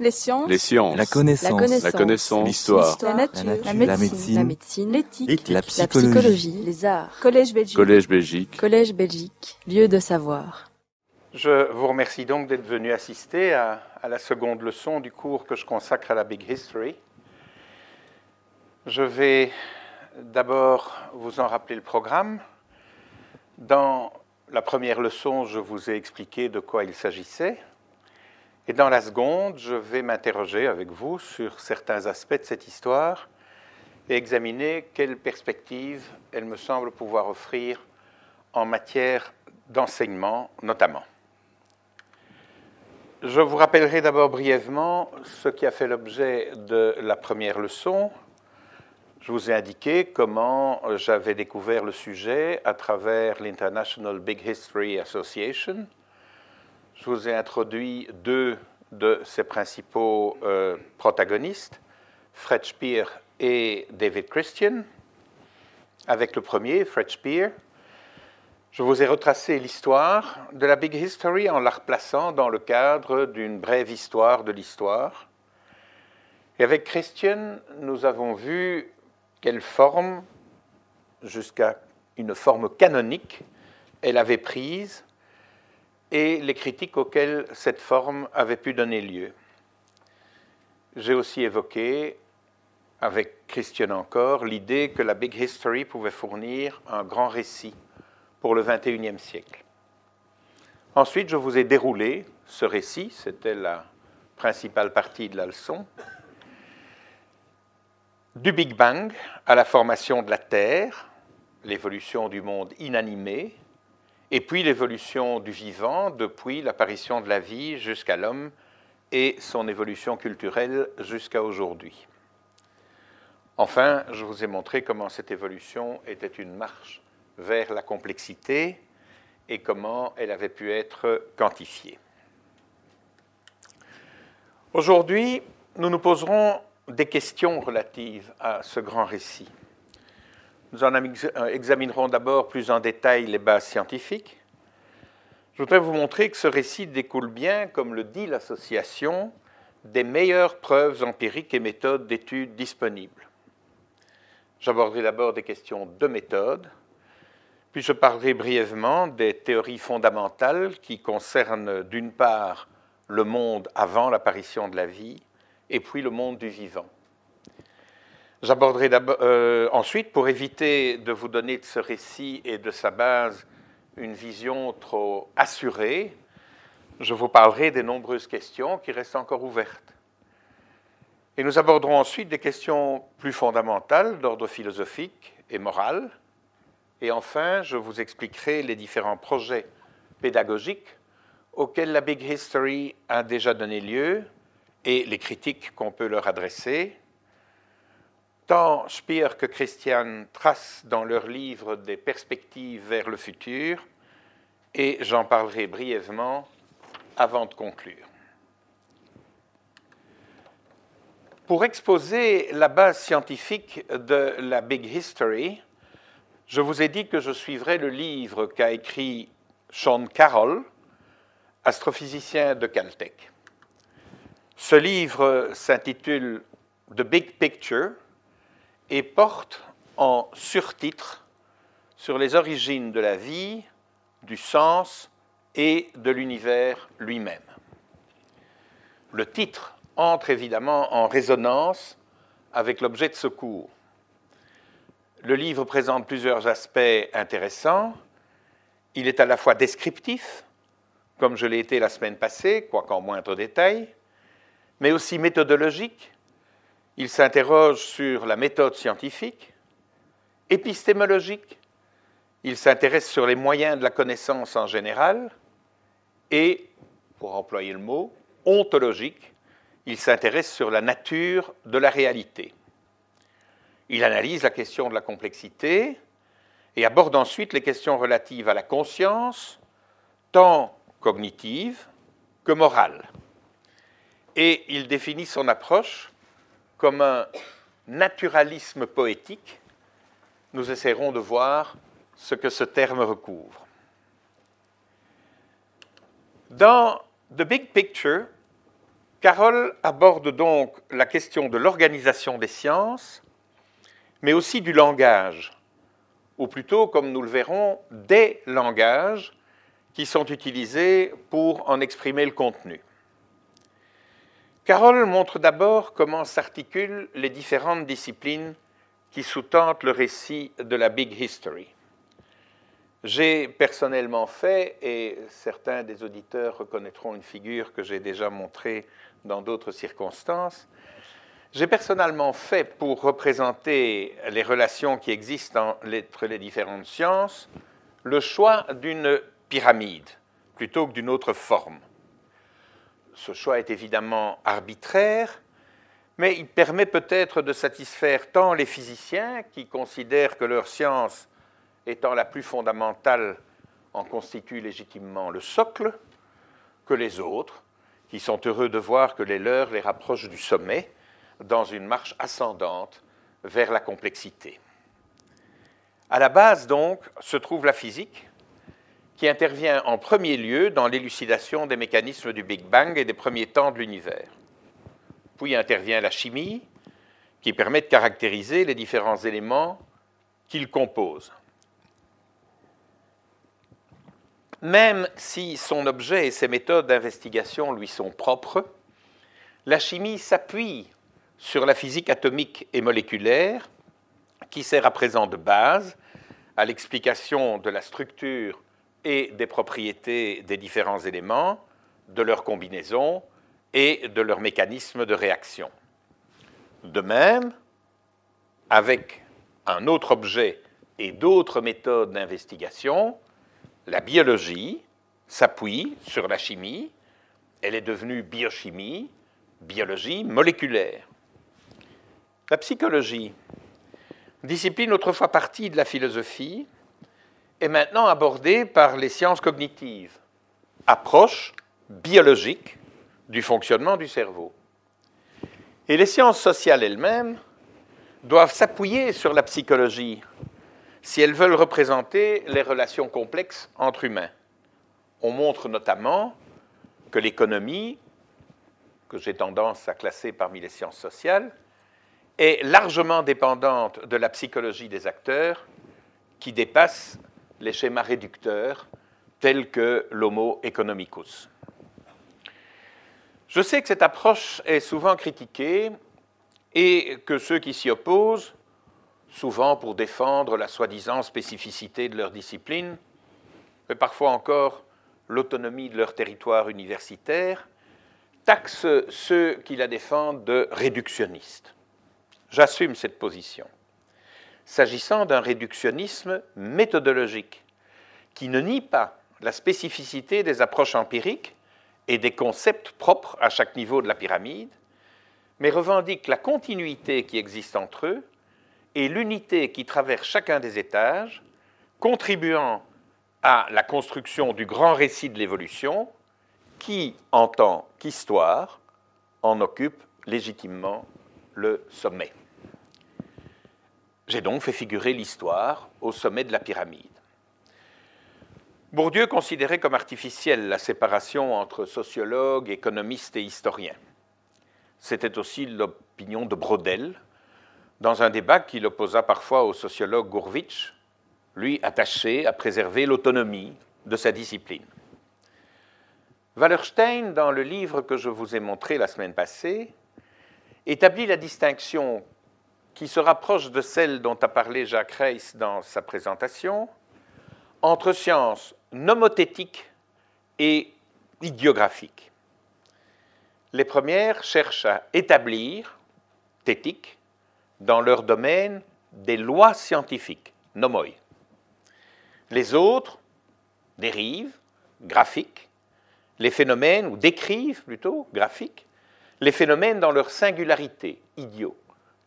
Les sciences. Les sciences. La connaissance. La connaissance. L'histoire. La nature. La nature. La médecine. médecine. La médecine. L'éthique. La La psychologie. psychologie. Les arts. Collège Belgique. Collège Belgique. Collège Belgique. Lieu de savoir. Je vous remercie donc d'être venu assister à, à la seconde leçon du cours que je consacre à la Big History. Je vais d'abord vous en rappeler le programme. Dans la première leçon, je vous ai expliqué de quoi il s'agissait. Et dans la seconde, je vais m'interroger avec vous sur certains aspects de cette histoire et examiner quelles perspectives elle me semble pouvoir offrir en matière d'enseignement notamment. Je vous rappellerai d'abord brièvement ce qui a fait l'objet de la première leçon. Je vous ai indiqué comment j'avais découvert le sujet à travers l'International Big History Association. Je vous ai introduit deux de ses principaux euh, protagonistes, Fred Speer et David Christian. Avec le premier, Fred Speer, je vous ai retracé l'histoire de la Big History en la replaçant dans le cadre d'une brève histoire de l'histoire. Et avec Christian, nous avons vu quelle forme, jusqu'à une forme canonique, elle avait prise et les critiques auxquelles cette forme avait pu donner lieu. J'ai aussi évoqué, avec Christian encore, l'idée que la Big History pouvait fournir un grand récit pour le XXIe siècle. Ensuite, je vous ai déroulé ce récit, c'était la principale partie de la leçon, du Big Bang à la formation de la Terre, l'évolution du monde inanimé, et puis l'évolution du vivant depuis l'apparition de la vie jusqu'à l'homme et son évolution culturelle jusqu'à aujourd'hui. Enfin, je vous ai montré comment cette évolution était une marche vers la complexité et comment elle avait pu être quantifiée. Aujourd'hui, nous nous poserons des questions relatives à ce grand récit. Nous en examinerons d'abord plus en détail les bases scientifiques. Je voudrais vous montrer que ce récit découle bien, comme le dit l'association, des meilleures preuves empiriques et méthodes d'études disponibles. J'aborderai d'abord des questions de méthode, puis je parlerai brièvement des théories fondamentales qui concernent d'une part le monde avant l'apparition de la vie et puis le monde du vivant. J'aborderai euh, ensuite, pour éviter de vous donner de ce récit et de sa base une vision trop assurée, je vous parlerai des nombreuses questions qui restent encore ouvertes. Et nous aborderons ensuite des questions plus fondamentales d'ordre philosophique et moral. Et enfin, je vous expliquerai les différents projets pédagogiques auxquels la Big History a déjà donné lieu et les critiques qu'on peut leur adresser. Tant Speer que Christian tracent dans leur livre des perspectives vers le futur, et j'en parlerai brièvement avant de conclure. Pour exposer la base scientifique de la Big History, je vous ai dit que je suivrai le livre qu'a écrit Sean Carroll, astrophysicien de Caltech. Ce livre s'intitule The Big Picture et porte en surtitre sur les origines de la vie, du sens et de l'univers lui-même. Le titre entre évidemment en résonance avec l'objet de ce cours. Le livre présente plusieurs aspects intéressants. Il est à la fois descriptif, comme je l'ai été la semaine passée, quoiqu'en moindre détail, mais aussi méthodologique. Il s'interroge sur la méthode scientifique, épistémologique. Il s'intéresse sur les moyens de la connaissance en général et, pour employer le mot, ontologique. Il s'intéresse sur la nature de la réalité. Il analyse la question de la complexité et aborde ensuite les questions relatives à la conscience, tant cognitive que morale. Et il définit son approche comme un naturalisme poétique. Nous essaierons de voir ce que ce terme recouvre. Dans The Big Picture, Carole aborde donc la question de l'organisation des sciences, mais aussi du langage, ou plutôt, comme nous le verrons, des langages qui sont utilisés pour en exprimer le contenu. Carole montre d'abord comment s'articulent les différentes disciplines qui sous-tentent le récit de la Big History. J'ai personnellement fait, et certains des auditeurs reconnaîtront une figure que j'ai déjà montrée dans d'autres circonstances, j'ai personnellement fait pour représenter les relations qui existent entre les différentes sciences le choix d'une pyramide plutôt que d'une autre forme. Ce choix est évidemment arbitraire, mais il permet peut-être de satisfaire tant les physiciens qui considèrent que leur science étant la plus fondamentale en constitue légitimement le socle, que les autres, qui sont heureux de voir que les leurs les rapprochent du sommet dans une marche ascendante vers la complexité. À la base, donc, se trouve la physique, qui intervient en premier lieu dans l'élucidation des mécanismes du Big Bang et des premiers temps de l'univers. Puis intervient la chimie, qui permet de caractériser les différents éléments qu'il compose. Même si son objet et ses méthodes d'investigation lui sont propres, la chimie s'appuie sur la physique atomique et moléculaire, qui sert à présent de base à l'explication de la structure et des propriétés des différents éléments, de leur combinaison et de leur mécanisme de réaction. De même, avec un autre objet et d'autres méthodes d'investigation, la biologie s'appuie sur la chimie, elle est devenue biochimie, biologie moléculaire. La psychologie, discipline autrefois partie de la philosophie, est maintenant abordée par les sciences cognitives, approche biologique du fonctionnement du cerveau. Et les sciences sociales elles-mêmes doivent s'appuyer sur la psychologie si elles veulent représenter les relations complexes entre humains. On montre notamment que l'économie, que j'ai tendance à classer parmi les sciences sociales, est largement dépendante de la psychologie des acteurs qui dépasse les schémas réducteurs tels que l'homo economicus. Je sais que cette approche est souvent critiquée et que ceux qui s'y opposent souvent pour défendre la soi-disant spécificité de leur discipline, mais parfois encore l'autonomie de leur territoire universitaire, taxent ceux qui la défendent de réductionnistes. J'assume cette position. S'agissant d'un réductionnisme méthodologique, qui ne nie pas la spécificité des approches empiriques et des concepts propres à chaque niveau de la pyramide, mais revendique la continuité qui existe entre eux et l'unité qui traverse chacun des étages, contribuant à la construction du grand récit de l'évolution, qui, en tant qu'histoire, en occupe légitimement le sommet. J'ai donc fait figurer l'histoire au sommet de la pyramide. Bourdieu considérait comme artificielle la séparation entre sociologues, économistes et historiens. C'était aussi l'opinion de Brodel, dans un débat qu'il opposa parfois au sociologue Gurvitch, lui attaché à préserver l'autonomie de sa discipline. Wallerstein, dans le livre que je vous ai montré la semaine passée, établit la distinction qui se rapproche de celle dont a parlé Jacques Reiss dans sa présentation, entre sciences nomothétiques et idiographiques. Les premières cherchent à établir, thétique, dans leur domaine des lois scientifiques, nomoi. Les autres dérivent, graphiques, les phénomènes, ou décrivent plutôt, graphiques, les phénomènes dans leur singularité, idiot.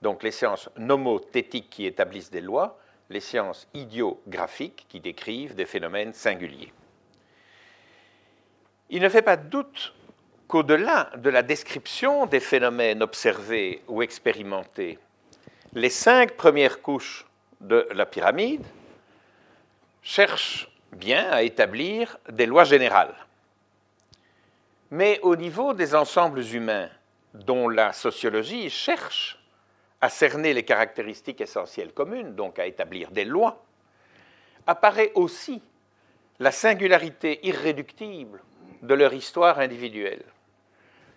Donc les sciences nomothétiques qui établissent des lois, les sciences idiographiques qui décrivent des phénomènes singuliers. Il ne fait pas de doute qu'au-delà de la description des phénomènes observés ou expérimentés, les cinq premières couches de la pyramide cherchent bien à établir des lois générales. mais au niveau des ensembles humains, dont la sociologie cherche à cerner les caractéristiques essentielles communes, donc à établir des lois, apparaît aussi la singularité irréductible de leur histoire individuelle.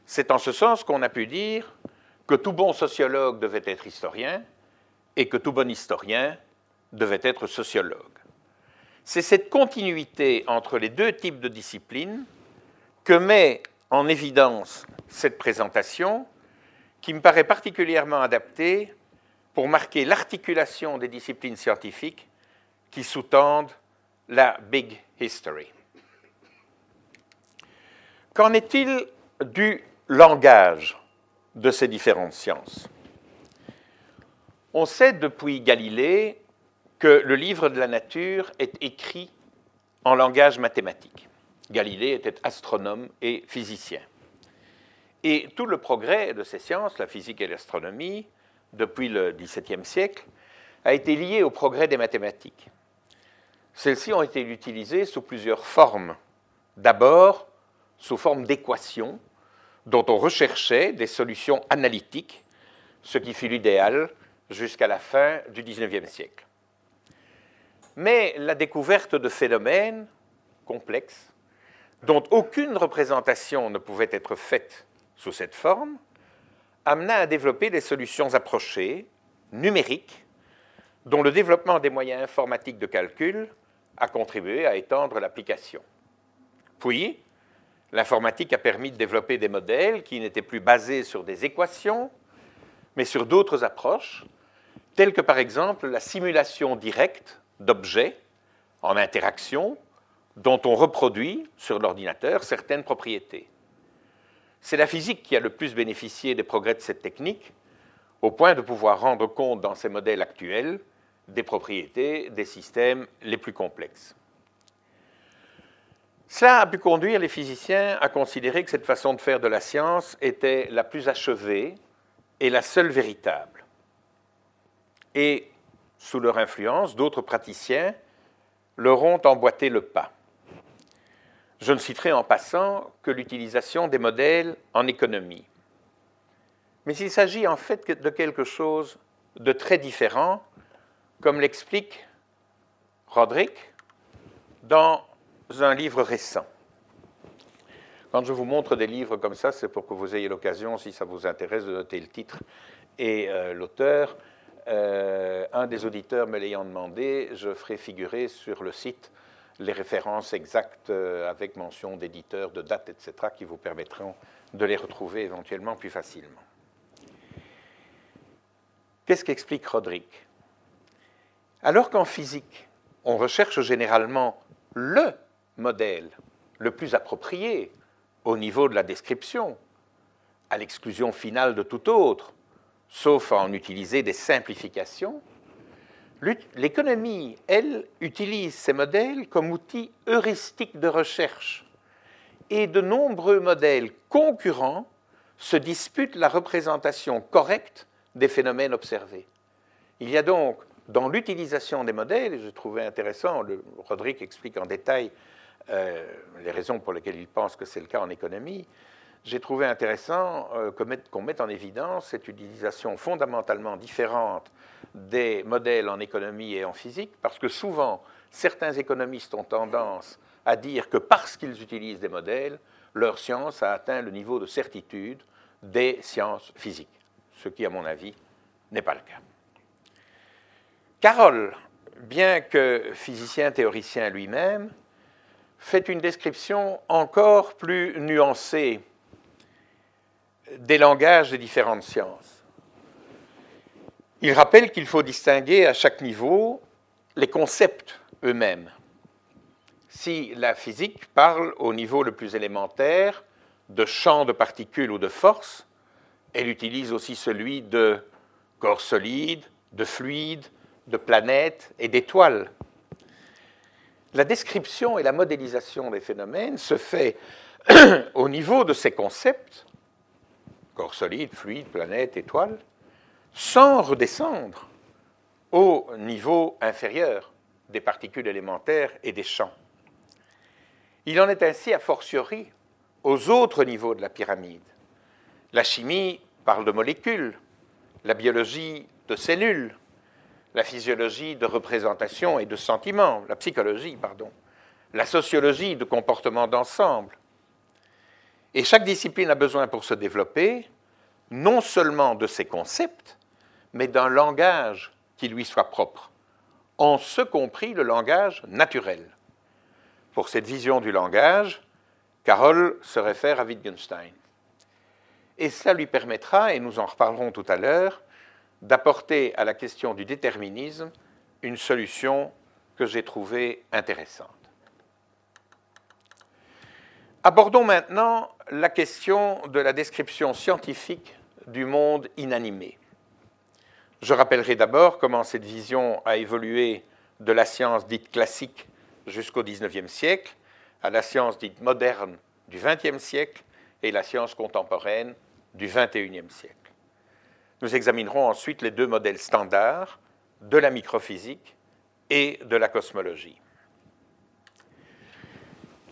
C'est en ce sens qu'on a pu dire que tout bon sociologue devait être historien et que tout bon historien devait être sociologue. C'est cette continuité entre les deux types de disciplines que met en évidence cette présentation qui me paraît particulièrement adaptée pour marquer l'articulation des disciplines scientifiques qui sous-tendent la Big History. Qu'en est-il du langage de ces différentes sciences? On sait depuis Galilée que le livre de la nature est écrit en langage mathématique. Galilée était astronome et physicien. Et tout le progrès de ces sciences, la physique et l'astronomie, depuis le XVIIe siècle, a été lié au progrès des mathématiques. Celles-ci ont été utilisées sous plusieurs formes. D'abord, sous forme d'équations, dont on recherchait des solutions analytiques, ce qui fut l'idéal jusqu'à la fin du XIXe siècle. Mais la découverte de phénomènes complexes, dont aucune représentation ne pouvait être faite sous cette forme, amena à développer des solutions approchées, numériques, dont le développement des moyens informatiques de calcul a contribué à étendre l'application. Puis, l'informatique a permis de développer des modèles qui n'étaient plus basés sur des équations, mais sur d'autres approches, telles que par exemple la simulation directe d'objets en interaction dont on reproduit sur l'ordinateur certaines propriétés. C'est la physique qui a le plus bénéficié des progrès de cette technique, au point de pouvoir rendre compte dans ces modèles actuels des propriétés des systèmes les plus complexes. Cela a pu conduire les physiciens à considérer que cette façon de faire de la science était la plus achevée et la seule véritable. Et, sous leur influence, d'autres praticiens leur ont emboîté le pas. Je ne citerai en passant que l'utilisation des modèles en économie. Mais il s'agit en fait de quelque chose de très différent comme l'explique Roderick dans un livre récent. Quand je vous montre des livres comme ça, c'est pour que vous ayez l'occasion, si ça vous intéresse, de noter le titre et euh, l'auteur. Euh, un des auditeurs me l'ayant demandé, je ferai figurer sur le site les références exactes euh, avec mention d'éditeur, de date, etc., qui vous permettront de les retrouver éventuellement plus facilement. Qu'est-ce qu'explique Roderick? Alors qu'en physique, on recherche généralement le modèle le plus approprié au niveau de la description, à l'exclusion finale de tout autre, sauf à en utiliser des simplifications, l'économie, elle, utilise ces modèles comme outil heuristique de recherche. Et de nombreux modèles concurrents se disputent la représentation correcte des phénomènes observés. Il y a donc dans l'utilisation des modèles, et je trouvais intéressant, Roderick explique en détail euh, les raisons pour lesquelles il pense que c'est le cas en économie, j'ai trouvé intéressant euh, qu'on mette en évidence cette utilisation fondamentalement différente des modèles en économie et en physique, parce que souvent, certains économistes ont tendance à dire que parce qu'ils utilisent des modèles, leur science a atteint le niveau de certitude des sciences physiques, ce qui, à mon avis, n'est pas le cas. Carroll, bien que physicien théoricien lui-même, fait une description encore plus nuancée des langages des différentes sciences. Il rappelle qu'il faut distinguer à chaque niveau les concepts eux-mêmes. Si la physique parle au niveau le plus élémentaire de champ de particules ou de force, elle utilise aussi celui de corps solides, de fluides, de planètes et d'étoiles. La description et la modélisation des phénomènes se fait au niveau de ces concepts, corps solide, fluide, planète, étoile, sans redescendre au niveau inférieur des particules élémentaires et des champs. Il en est ainsi a fortiori aux autres niveaux de la pyramide. La chimie parle de molécules, la biologie de cellules, la physiologie de représentation et de sentiments, la psychologie, pardon, la sociologie de comportement d'ensemble. Et chaque discipline a besoin pour se développer non seulement de ses concepts, mais d'un langage qui lui soit propre, en ce compris le langage naturel. Pour cette vision du langage, Carroll se réfère à Wittgenstein. Et cela lui permettra, et nous en reparlerons tout à l'heure, d'apporter à la question du déterminisme une solution que j'ai trouvée intéressante. Abordons maintenant la question de la description scientifique du monde inanimé. Je rappellerai d'abord comment cette vision a évolué de la science dite classique jusqu'au XIXe siècle à la science dite moderne du XXe siècle et la science contemporaine du XXIe siècle. Nous examinerons ensuite les deux modèles standards de la microphysique et de la cosmologie.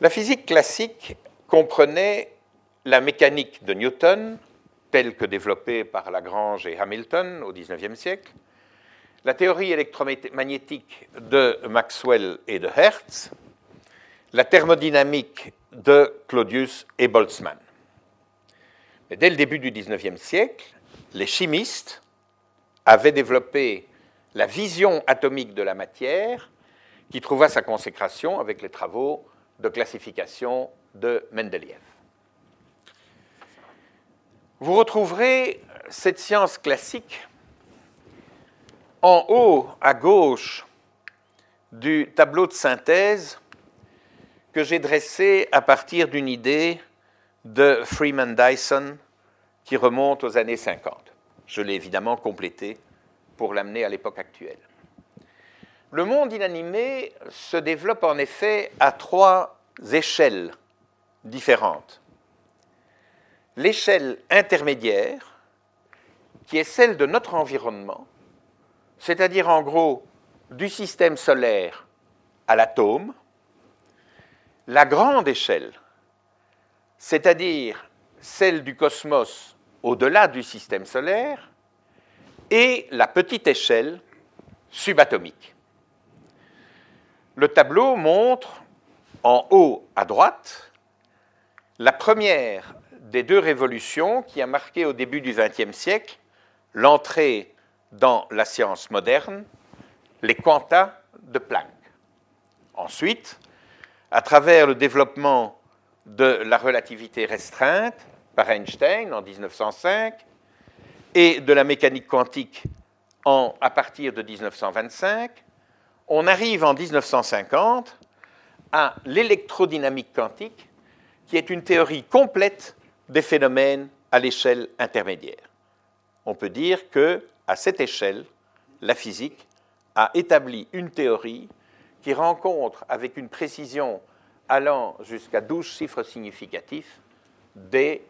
La physique classique comprenait la mécanique de Newton, telle que développée par Lagrange et Hamilton au XIXe siècle, la théorie électromagnétique de Maxwell et de Hertz, la thermodynamique de Claudius et Boltzmann. Mais dès le début du XIXe siècle, les chimistes avaient développé la vision atomique de la matière qui trouva sa consécration avec les travaux de classification de Mendeleïev. Vous retrouverez cette science classique en haut à gauche du tableau de synthèse que j'ai dressé à partir d'une idée de Freeman Dyson qui remonte aux années 50. Je l'ai évidemment complété pour l'amener à l'époque actuelle. Le monde inanimé se développe en effet à trois échelles différentes. L'échelle intermédiaire, qui est celle de notre environnement, c'est-à-dire en gros du système solaire à l'atome. La grande échelle, c'est-à-dire celle du cosmos au-delà du système solaire, et la petite échelle subatomique. Le tableau montre en haut à droite la première des deux révolutions qui a marqué au début du XXe siècle l'entrée dans la science moderne, les quantas de Planck. Ensuite, à travers le développement de la relativité restreinte, par Einstein en 1905 et de la mécanique quantique en, à partir de 1925, on arrive en 1950 à l'électrodynamique quantique, qui est une théorie complète des phénomènes à l'échelle intermédiaire. On peut dire que, à cette échelle, la physique a établi une théorie qui rencontre avec une précision allant jusqu'à 12 chiffres significatifs des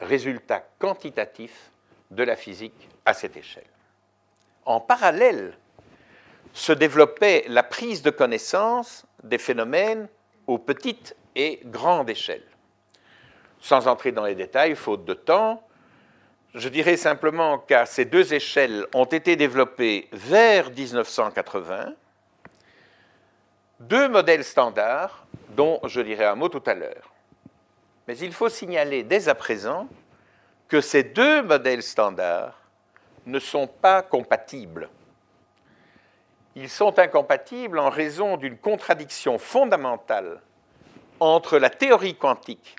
résultats quantitatifs de la physique à cette échelle. En parallèle, se développait la prise de connaissance des phénomènes aux petites et grandes échelles. Sans entrer dans les détails, faute de temps, je dirais simplement qu'à ces deux échelles ont été développées vers 1980 deux modèles standards dont je dirai un mot tout à l'heure. Mais il faut signaler dès à présent que ces deux modèles standards ne sont pas compatibles. Ils sont incompatibles en raison d'une contradiction fondamentale entre la théorie quantique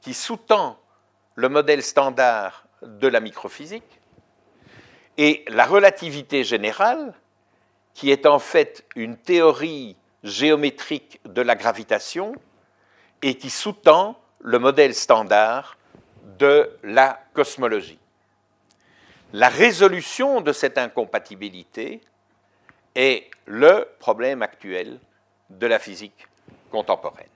qui sous-tend le modèle standard de la microphysique et la relativité générale qui est en fait une théorie géométrique de la gravitation et qui sous-tend le modèle standard de la cosmologie. La résolution de cette incompatibilité est le problème actuel de la physique contemporaine.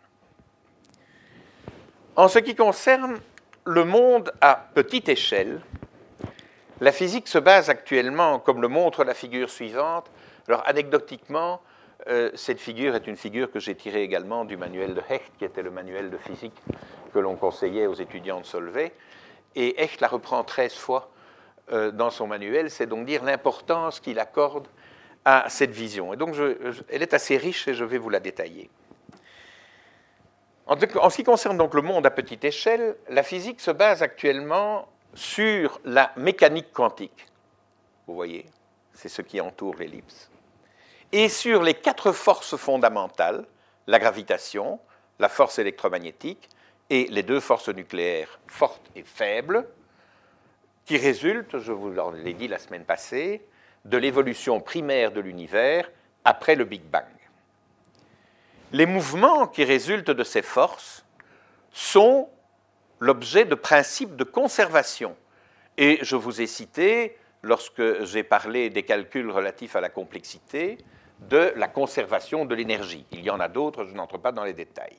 En ce qui concerne le monde à petite échelle, la physique se base actuellement, comme le montre la figure suivante. Alors, anecdotiquement, euh, cette figure est une figure que j'ai tirée également du manuel de Hecht, qui était le manuel de physique que l'on conseillait aux étudiants de Solvay, et Echt la reprend 13 fois euh, dans son manuel, c'est donc dire l'importance qu'il accorde à cette vision. Et donc, elle est assez riche et je vais vous la détailler. En, ce qui concerne donc le monde à petite échelle, la physique se base actuellement sur la mécanique quantique. Vous voyez, c'est ce qui entoure l'ellipse. Et sur les quatre forces fondamentales, la gravitation, la force électromagnétique et les deux forces nucléaires fortes et faibles, qui résultent, je vous l'ai dit la semaine passée, de l'évolution primaire de l'univers après le Big Bang. Les mouvements qui résultent de ces forces sont l'objet de principes de conservation. Et je vous ai cité, lorsque j'ai parlé des calculs relatifs à la complexité, de la conservation de l'énergie. Il y en a d'autres, je n'entre pas dans les détails.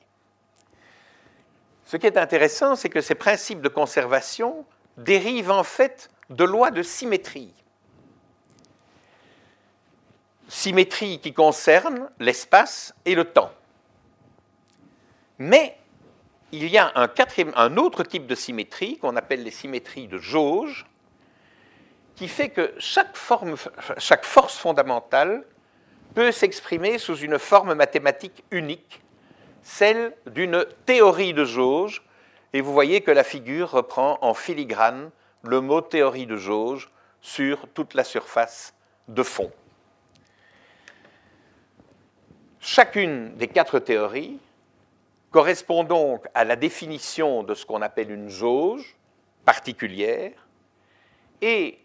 Ce qui est intéressant, c'est que ces principes de conservation dérivent en fait de lois de symétrie. Symétrie qui concerne l'espace et le temps. Mais il y a un, autre type de symétrie qu'on appelle les symétries de jauge, qui fait que chaque force fondamentale peut s'exprimer sous une forme mathématique unique, celle d'une théorie de jauge, et vous voyez que la figure reprend en filigrane le mot théorie de jauge sur toute la surface de fond. Chacune des quatre théories correspond donc à la définition de ce qu'on appelle une jauge particulière, et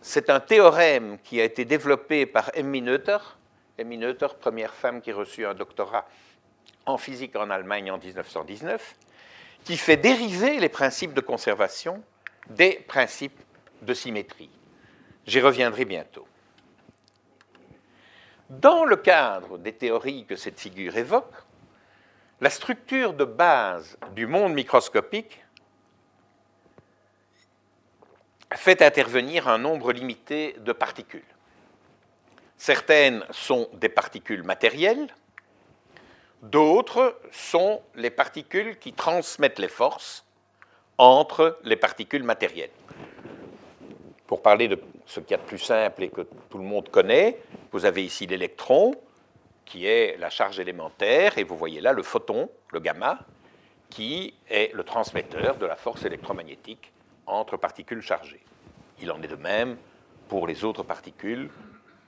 c'est un théorème qui a été développé par Emmy Noether, Emmy Noether, première femme qui reçut un doctorat en physique en Allemagne en 1919, qui fait dériver les principes de conservation des principes de symétrie. J'y reviendrai bientôt. Dans le cadre des théories que cette figure évoque, la structure de base du monde microscopique fait intervenir un nombre limité de particules. Certaines sont des particules matérielles, D'autres sont les particules qui transmettent les forces entre les particules matérielles. Pour parler de ce qu'il y a de plus simple et que tout le monde connaît, vous avez ici l'électron, qui est la charge élémentaire, et vous voyez là le photon, le gamma, qui est le transmetteur de la force électromagnétique entre particules chargées. Il en est de même pour les autres particules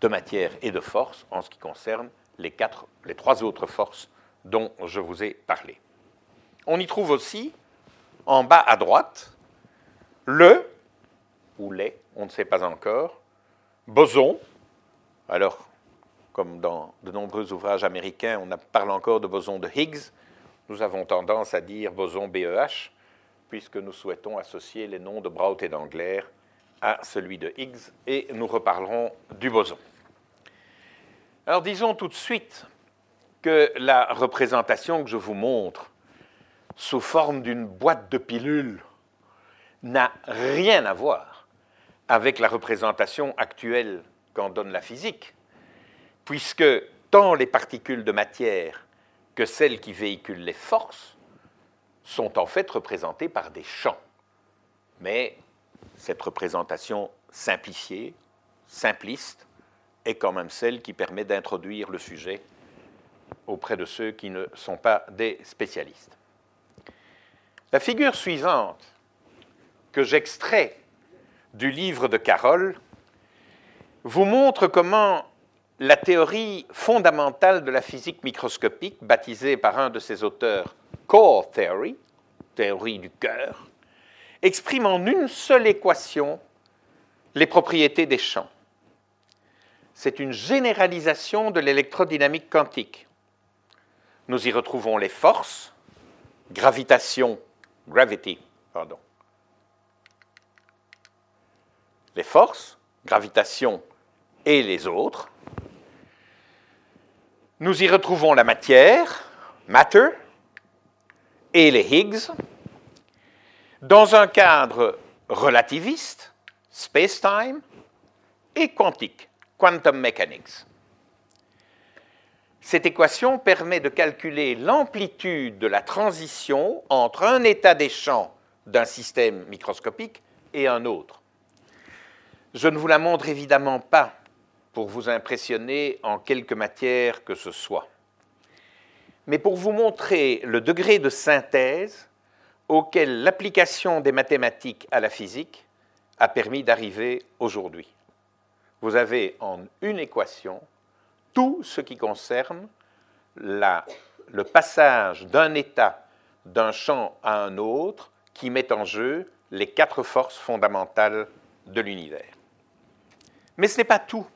de matière et de force en ce qui concerne les, quatre, les trois autres forces dont je vous ai parlé. On y trouve aussi, en bas à droite, le, ou les, on ne sait pas encore, boson. Alors, comme dans de nombreux ouvrages américains, on parle encore de boson de Higgs. Nous avons tendance à dire boson BEH, puisque nous souhaitons associer les noms de Braut et d'Angler à celui de Higgs, et nous reparlerons du boson. Alors disons tout de suite que la représentation que je vous montre sous forme d'une boîte de pilules n'a rien à voir avec la représentation actuelle qu'en donne la physique, puisque tant les particules de matière que celles qui véhiculent les forces sont en fait représentées par des champs. Mais cette représentation simplifiée, simpliste, est quand même celle qui permet d'introduire le sujet auprès de ceux qui ne sont pas des spécialistes. La figure suivante que j'extrais du livre de Carroll vous montre comment la théorie fondamentale de la physique microscopique, baptisée par un de ses auteurs Core Theory, théorie du cœur, exprime en une seule équation les propriétés des champs. C'est une généralisation de l'électrodynamique quantique nous y retrouvons les forces, gravitation, gravity, pardon. Les forces, gravitation et les autres. Nous y retrouvons la matière, matter, et les Higgs, dans un cadre relativiste, space-time, et quantique, quantum mechanics. Cette équation permet de calculer l'amplitude de la transition entre un état des champs d'un système microscopique et un autre. Je ne vous la montre évidemment pas pour vous impressionner en quelque matière que ce soit, mais pour vous montrer le degré de synthèse auquel l'application des mathématiques à la physique a permis d'arriver aujourd'hui. Vous avez en une équation tout ce qui concerne le passage d'un état d'un champ à un autre qui met en jeu les quatre forces fondamentales de l'univers. Mais ce n'est pas tout.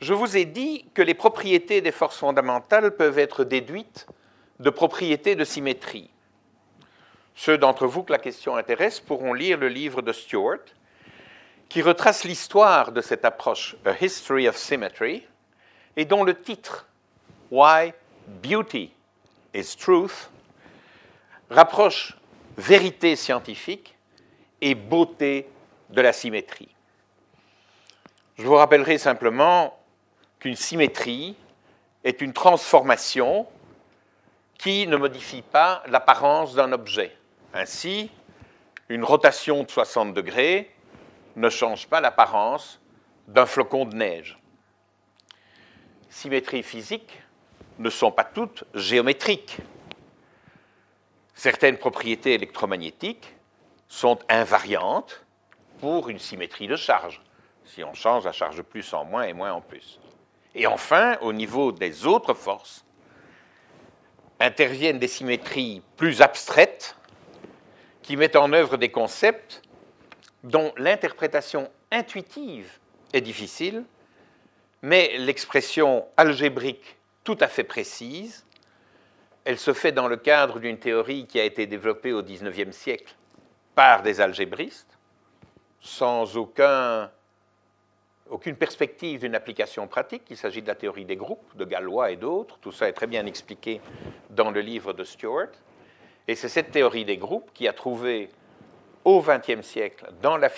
Je vous ai dit que les propriétés des forces fondamentales peuvent être déduites de propriétés de symétrie. Ceux d'entre vous que la question intéresse pourront lire le livre de Stewart, qui retrace l'histoire de cette approche, A History of Symmetry, et dont le titre, Why Beauty is Truth, rapproche vérité scientifique et beauté de la symétrie. Je vous rappellerai simplement qu'une symétrie est une transformation qui ne modifie pas l'apparence d'un objet. Ainsi, une rotation de 60 degrés ne change pas l'apparence d'un flocon de neige. Symétries physiques ne sont pas toutes géométriques. Certaines propriétés électromagnétiques sont invariantes pour une symétrie de charge, si on change la charge plus en moins et moins en plus. Et enfin, au niveau des autres forces, interviennent des symétries plus abstraites qui mettent en œuvre des concepts dont l'interprétation intuitive est difficile, mais l'expression algébrique tout à fait précise, elle se fait dans le cadre d'une théorie qui a été développée au XIXe siècle par des algébristes, sans aucun, aucune perspective d'une application pratique. Il s'agit de la théorie des groupes, de Galois et d'autres. Tout ça est très bien expliqué dans le livre de Stewart. Et c'est cette théorie des groupes qui a trouvé au XXe siècle, dans la,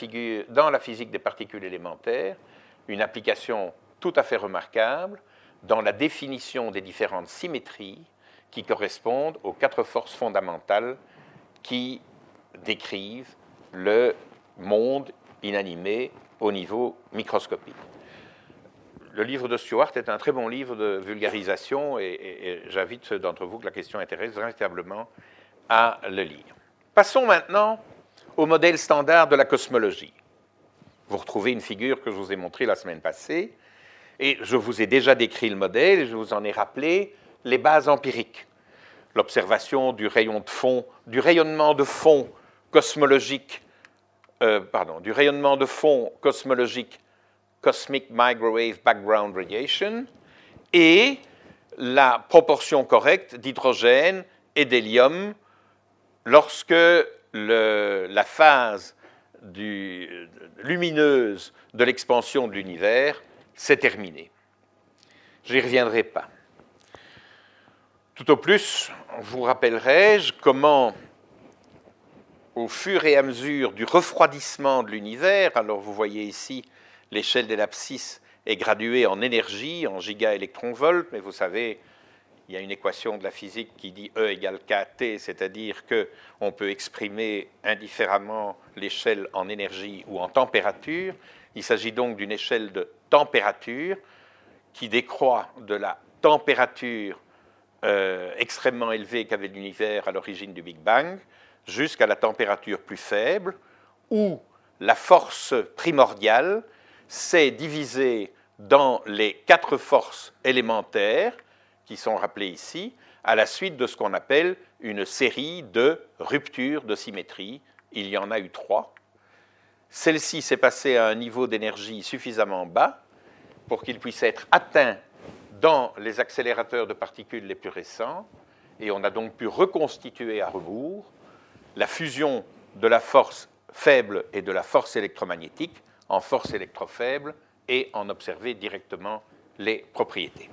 dans la physique des particules élémentaires, une application tout à fait remarquable dans la définition des différentes symétries qui correspondent aux quatre forces fondamentales qui décrivent le monde inanimé au niveau microscopique. Le livre de Stuart est un très bon livre de vulgarisation et, j'invite ceux d'entre vous que la question intéresse véritablement à le lire. Passons maintenant au modèle standard de la cosmologie. Vous retrouvez une figure que je vous ai montrée la semaine passée, et je vous ai déjà décrit le modèle, et je vous en ai rappelé les bases empiriques. L'observation du rayon de fond, du rayonnement de fond cosmologique, euh, pardon, du rayonnement de fond cosmologique Cosmic Microwave Background Radiation, et la proportion correcte d'hydrogène et d'hélium lorsque la phase lumineuse de l'expansion de l'univers s'est terminée. Je n'y reviendrai pas. Tout au plus, vous rappellerai-je comment, au fur et à mesure du refroidissement de l'univers, alors vous voyez ici l'échelle des l'abscisse est graduée en énergie, en gigaélectronvolts, mais vous savez, il y a une équation de la physique qui dit E égale kT, c'est-à-dire qu'on peut exprimer indifféremment l'échelle en énergie ou en température. Il s'agit donc d'une échelle de température qui décroît de la température euh, extrêmement élevée qu'avait l'univers à l'origine du Big Bang jusqu'à la température plus faible, où la force primordiale s'est divisée dans les quatre forces élémentaires qui sont rappelés ici, à la suite de ce qu'on appelle une série de ruptures de symétrie. Il y en a eu trois. Celle-ci s'est passée à un niveau d'énergie suffisamment bas pour qu'il puisse être atteint dans les accélérateurs de particules les plus récents, et on a donc pu reconstituer à rebours la fusion de la force faible et de la force électromagnétique en force électrofaible et en observer directement les propriétés.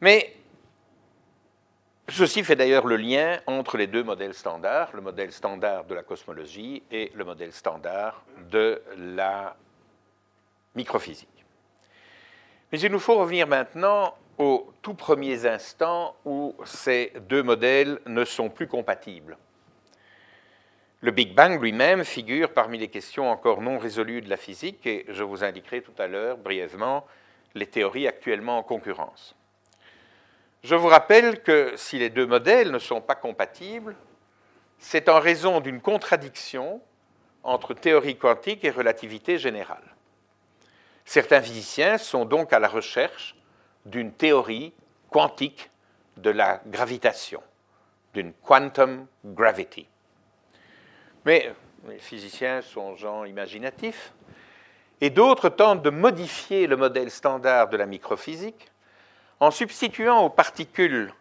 Mais ceci fait d'ailleurs le lien entre les deux modèles standards, le modèle standard de la cosmologie et le modèle standard de la microphysique. Mais il nous faut revenir maintenant aux tout premiers instants où ces deux modèles ne sont plus compatibles. Le Big Bang lui-même figure parmi les questions encore non résolues de la physique et je vous indiquerai tout à l'heure brièvement les théories actuellement en concurrence. Je vous rappelle que si les deux modèles ne sont pas compatibles, c'est en raison d'une contradiction entre théorie quantique et relativité générale. Certains physiciens sont donc à la recherche d'une théorie quantique de la gravitation, d'une quantum gravity. Mais les physiciens sont gens imaginatifs, et d'autres tentent de modifier le modèle standard de la microphysique en substituant aux particules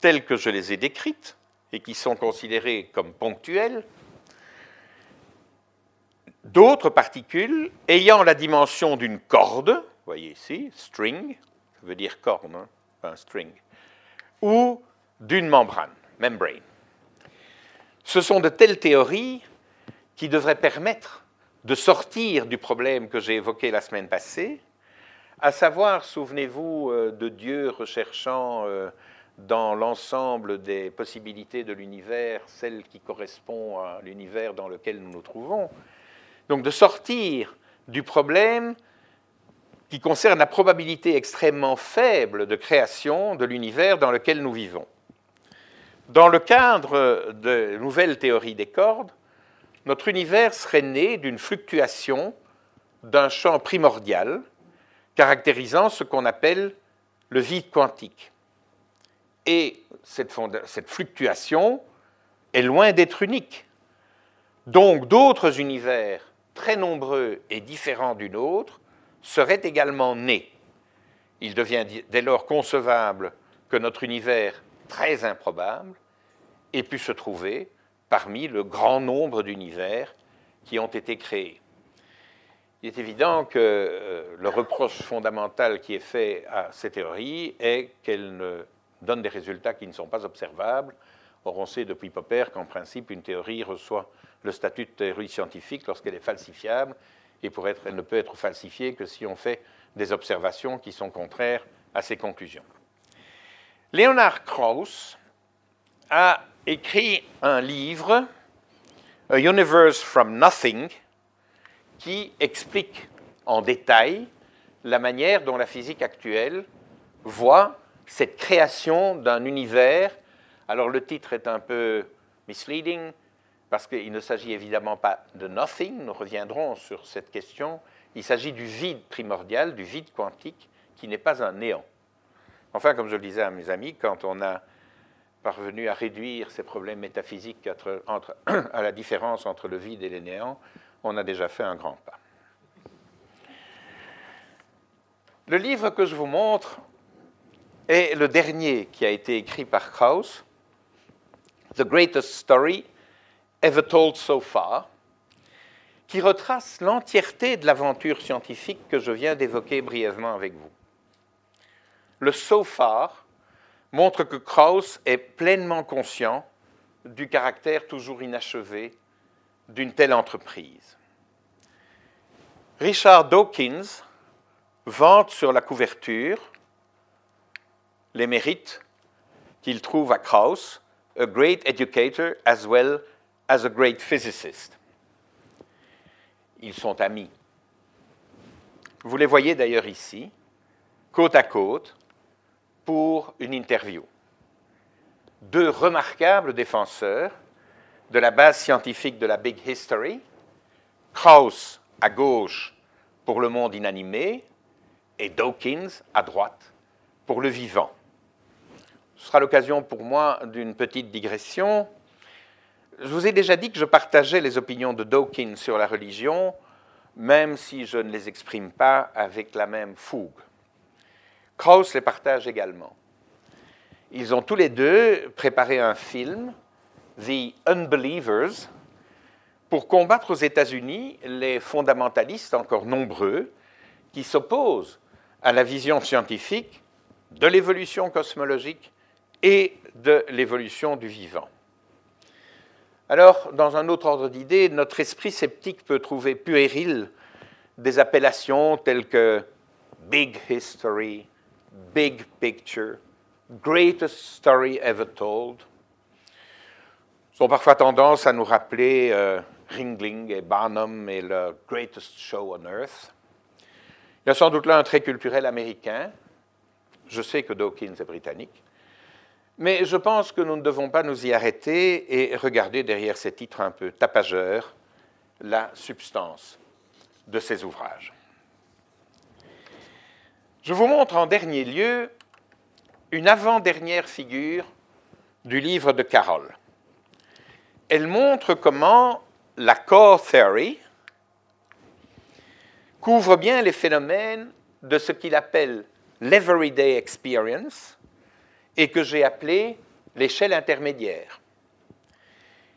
telles que je les ai décrites et qui sont considérées comme ponctuelles, d'autres particules ayant la dimension d'une corde, voyez ici, string, veut dire hein, un string, ou d'une membrane, membrane. Ce sont de telles théories qui devraient permettre de sortir du problème que j'ai évoqué la semaine passée, à savoir, souvenez-vous euh, de Dieu recherchant euh, dans l'ensemble des possibilités de l'univers celle qui correspond à l'univers dans lequel nous nous trouvons. Donc de sortir du problème qui concerne la probabilité extrêmement faible de création de l'univers dans lequel nous vivons. Dans le cadre de nouvelles théories des cordes, notre univers serait né d'une fluctuation d'un champ primordial caractérisant ce qu'on appelle le vide quantique. Et cette, cette fluctuation est loin d'être unique. Donc d'autres univers très nombreux et différents du nôtre seraient également nés. Il devient dès lors concevable que notre univers très improbable ait pu se trouver parmi le grand nombre d'univers qui ont été créés. Il est évident que euh, le reproche fondamental qui est fait à ces théories est qu'elles ne donnent des résultats qui ne sont pas observables. Or, on sait depuis Popper qu'en principe, une théorie reçoit le statut de théorie scientifique lorsqu'elle est falsifiable, et pour être, elle ne peut être falsifiée que si on fait des observations qui sont contraires à ses conclusions. Leonard Krauss a écrit un livre, A Universe from Nothing, qui explique en détail la manière dont la physique actuelle voit cette création d'un univers. Alors le titre est un peu misleading parce qu'il ne s'agit évidemment pas de nothing, nous reviendrons sur cette question, il s'agit du vide primordial, du vide quantique, qui n'est pas un néant. Enfin, comme je le disais à mes amis, quand on a parvenu à réduire ces problèmes métaphysiques à la différence entre le vide et les néants, on a déjà fait un grand pas. Le livre que je vous montre est le dernier qui a été écrit par Krauss, The Greatest Story Ever Told So Far, qui retrace l'entièreté de l'aventure scientifique que je viens d'évoquer brièvement avec vous. Le so far montre que Krauss est pleinement conscient du caractère toujours inachevé d'une telle entreprise. Richard Dawkins vante sur la couverture les mérites qu'il trouve à Krauss, a great educator as well as a great physicist. Ils sont amis. Vous les voyez d'ailleurs ici, côte à côte, pour une interview. Deux remarquables défenseurs de la base scientifique de la Big History, Krauss à gauche pour le monde inanimé et Dawkins à droite pour le vivant. Ce sera l'occasion pour moi d'une petite digression. Je vous ai déjà dit que je partageais les opinions de Dawkins sur la religion, même si je ne les exprime pas avec la même fougue. Krauss les partage également. Ils ont tous les deux préparé un film, The Unbelievers, pour combattre aux États-Unis les fondamentalistes encore nombreux qui s'opposent à la vision scientifique de l'évolution cosmologique et de l'évolution du vivant. Alors, dans un autre ordre d'idées, notre esprit sceptique peut trouver puéril des appellations telles que big history, big picture, greatest story ever told, ont parfois tendance à nous rappeler euh, Ringling et Barnum et le Greatest Show on Earth. Il y a sans doute là un trait culturel américain. Je sais que Dawkins est britannique. Mais je pense que nous ne devons pas nous y arrêter et regarder derrière ces titres un peu tapageurs la substance de ces ouvrages. Je vous montre en dernier lieu une avant-dernière figure du livre de Carroll. Elle montre comment la core theory couvre bien les phénomènes de ce qu'il appelle l'everyday experience et que j'ai appelé l'échelle intermédiaire.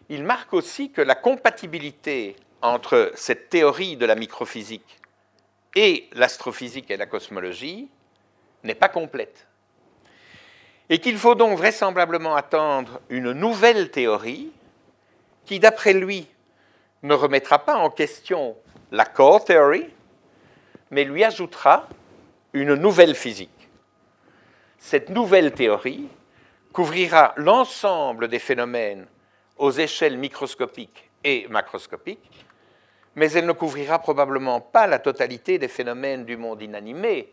Il marque aussi que la compatibilité entre cette théorie de la microphysique et l'astrophysique et la cosmologie n'est pas complète. Et qu'il faut donc vraisemblablement attendre une nouvelle théorie qui, d'après lui, ne remettra pas en question la core theory, mais lui ajoutera une nouvelle physique. Cette nouvelle théorie couvrira l'ensemble des phénomènes aux échelles microscopiques et macroscopiques, mais elle ne couvrira probablement pas la totalité des phénomènes du monde inanimé,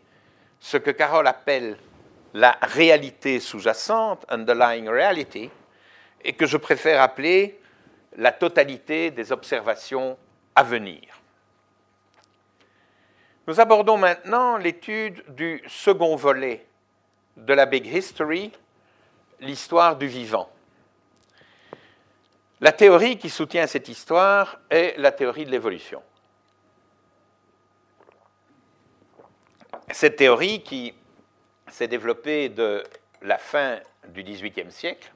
ce que Carole appelle la réalité sous-jacente, underlying reality, et que je préfère appeler la totalité des observations à venir. Nous abordons maintenant l'étude du second volet de la Big History, l'histoire du vivant. La théorie qui soutient cette histoire est la théorie de l'évolution. Cette théorie qui s'est développée de la fin du XVIIIe siècle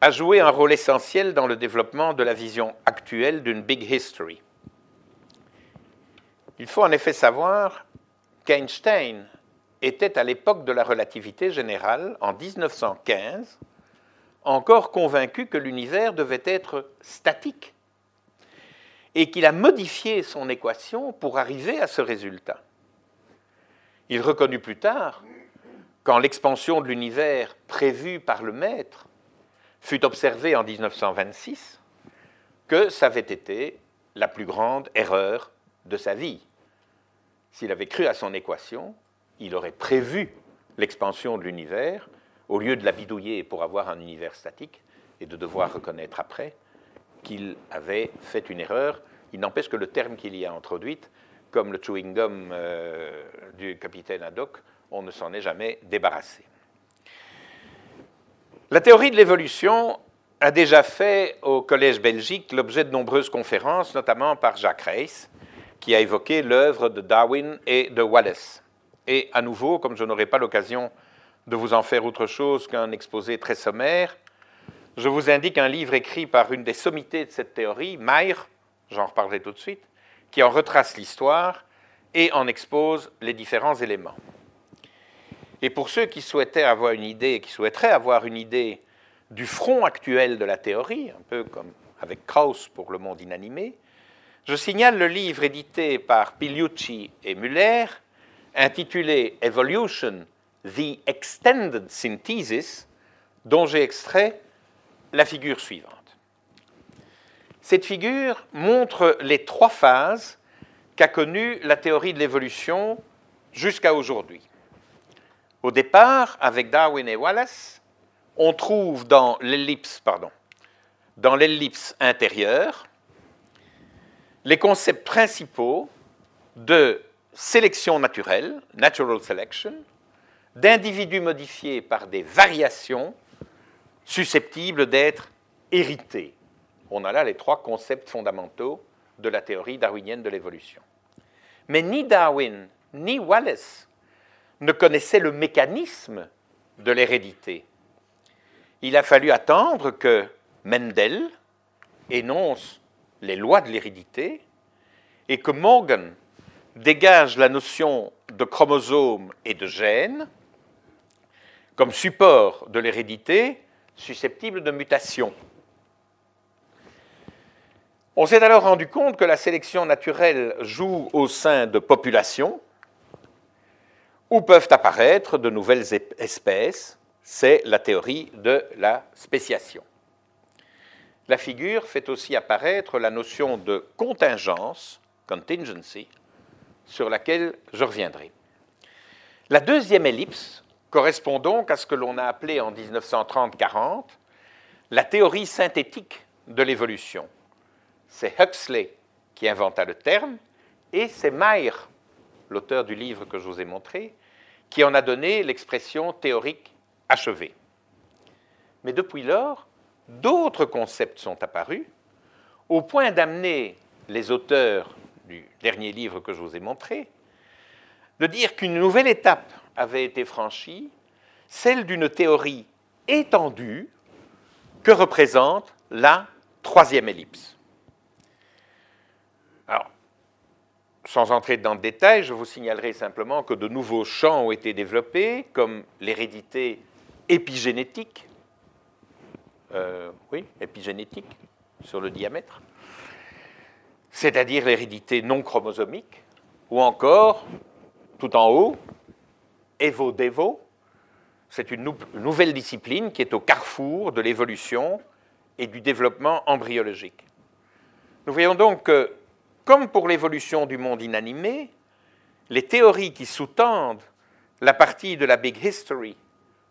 a joué un rôle essentiel dans le développement de la vision actuelle d'une big history. Il faut en effet savoir qu'Einstein était à l'époque de la relativité générale, en 1915, encore convaincu que l'univers devait être statique et qu'il a modifié son équation pour arriver à ce résultat. Il reconnut plus tard, quand l'expansion de l'univers prévue par le maître fut observé en 1926 que ça avait été la plus grande erreur de sa vie. S'il avait cru à son équation, il aurait prévu l'expansion de l'univers, au lieu de la bidouiller pour avoir un univers statique et de devoir reconnaître après qu'il avait fait une erreur. Il n'empêche que le terme qu'il y a introduit, comme le chewing-gum euh, du capitaine Haddock, on ne s'en est jamais débarrassé. La théorie de l'évolution a déjà fait au Collège belgique l'objet de nombreuses conférences, notamment par Jacques Reiss, qui a évoqué l'œuvre de Darwin et de Wallace. Et à nouveau, comme je n'aurai pas l'occasion de vous en faire autre chose qu'un exposé très sommaire, je vous indique un livre écrit par une des sommités de cette théorie, Mayer, j'en reparlerai tout de suite, qui en retrace l'histoire et en expose les différents éléments. Et pour ceux qui souhaitaient avoir une idée, qui souhaiteraient avoir une idée du front actuel de la théorie, un peu comme avec Krauss pour le monde inanimé, je signale le livre édité par Pigliucci et Muller, intitulé Evolution, The Extended Synthesis, dont j'ai extrait la figure suivante. Cette figure montre les trois phases qu'a connues la théorie de l'évolution jusqu'à aujourd'hui. Au départ, avec Darwin et Wallace, on trouve dans l'ellipse, pardon, dans l'ellipse intérieure, les concepts principaux de sélection naturelle, natural selection, d'individus modifiés par des variations susceptibles d'être hérités. On a là les trois concepts fondamentaux de la théorie darwinienne de l'évolution. Mais ni Darwin ni Wallace ne connaissait le mécanisme de l'hérédité. Il a fallu attendre que Mendel énonce les lois de l'hérédité et que Morgan dégage la notion de chromosome et de gène comme support de l'hérédité susceptible de mutation. On s'est alors rendu compte que la sélection naturelle joue au sein de populations où peuvent apparaître de nouvelles espèces. C'est la théorie de la spéciation. La figure fait aussi apparaître la notion de contingence, contingency, sur laquelle je reviendrai. La deuxième ellipse correspond donc à ce que l'on a appelé en 1930-40 la théorie synthétique de l'évolution. C'est Huxley qui inventa le terme et c'est Mayer, l'auteur du livre que je vous ai montré, qui en a donné l'expression théorique achevée. Mais depuis lors, d'autres concepts sont apparus, au point d'amener les auteurs du dernier livre que je vous ai montré, de dire qu'une nouvelle étape avait été franchie, celle d'une théorie étendue que représente la troisième ellipse. Alors, sans entrer dans le détail, je vous signalerai simplement que de nouveaux champs ont été développés, comme l'hérédité épigénétique, euh, oui, épigénétique, sur le diamètre, c'est-à-dire l'hérédité non chromosomique, ou encore, tout en haut, Evo-Devo, c'est une nouvelle discipline qui est au carrefour de l'évolution et du développement embryologique. Nous voyons donc que, comme pour l'évolution du monde inanimé, les théories qui sous-tendent la partie de la Big History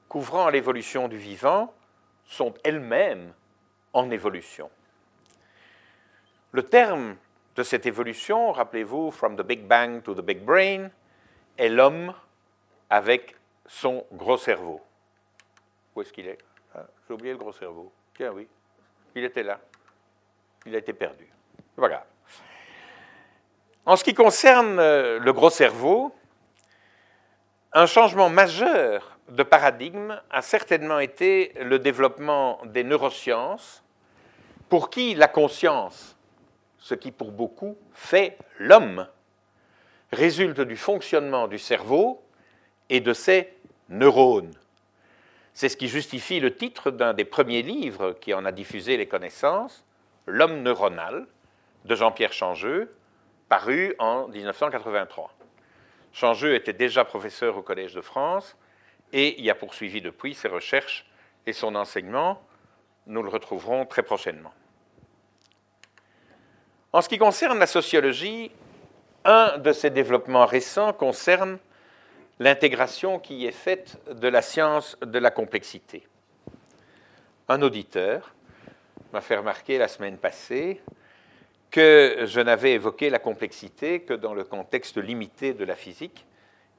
couvrant l'évolution du vivant sont elles-mêmes en évolution. Le terme de cette évolution, rappelez-vous, From the Big Bang to the Big Brain, est l'homme avec son gros cerveau. Où est-ce qu'il est, ah, J'ai oublié le gros cerveau. Tiens, oui, il était là. Il a été perdu. Voilà. En ce qui concerne euh, le gros cerveau, un changement majeur de paradigme a certainement été le développement des neurosciences, pour qui la conscience, ce qui pour beaucoup fait l'homme, résulte du fonctionnement du cerveau et de ses neurones. C'est ce qui justifie le titre d'un des premiers livres qui en a diffusé les connaissances, L'homme neuronal, de Jean-Pierre Changeux, paru en 1983. Changeux était déjà professeur au Collège de France et y a poursuivi depuis ses recherches et son enseignement. Nous le retrouverons très prochainement. En ce qui concerne la sociologie, un de ces développements récents concerne l'intégration qui est faite de la science de la complexité. Un auditeur m'a fait remarquer la semaine passée que je n'avais évoqué la complexité que dans le contexte limité de la physique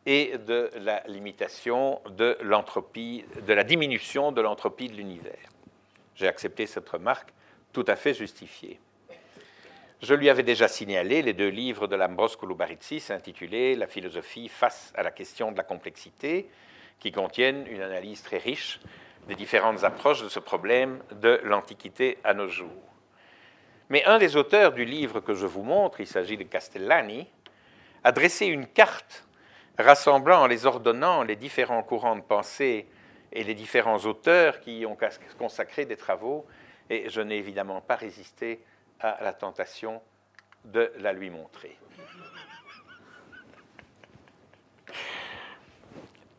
et de la limitation de l'entropie, de la diminution de l'entropie de l'univers. J'ai accepté cette remarque tout à fait justifiée. Je lui avais déjà signalé les deux livres de Lambros Kouloubaritsis intitulés La philosophie face à la question de la complexité, qui contiennent une analyse très riche des différentes approches de ce problème de l'Antiquité à nos jours. Mais un des auteurs du livre que je vous montre, il s'agit de Castellani, a dressé une carte rassemblant en les ordonnant les différents courants de pensée et les différents auteurs qui y ont consacré des travaux, et je n'ai évidemment pas résisté à la tentation de la lui montrer.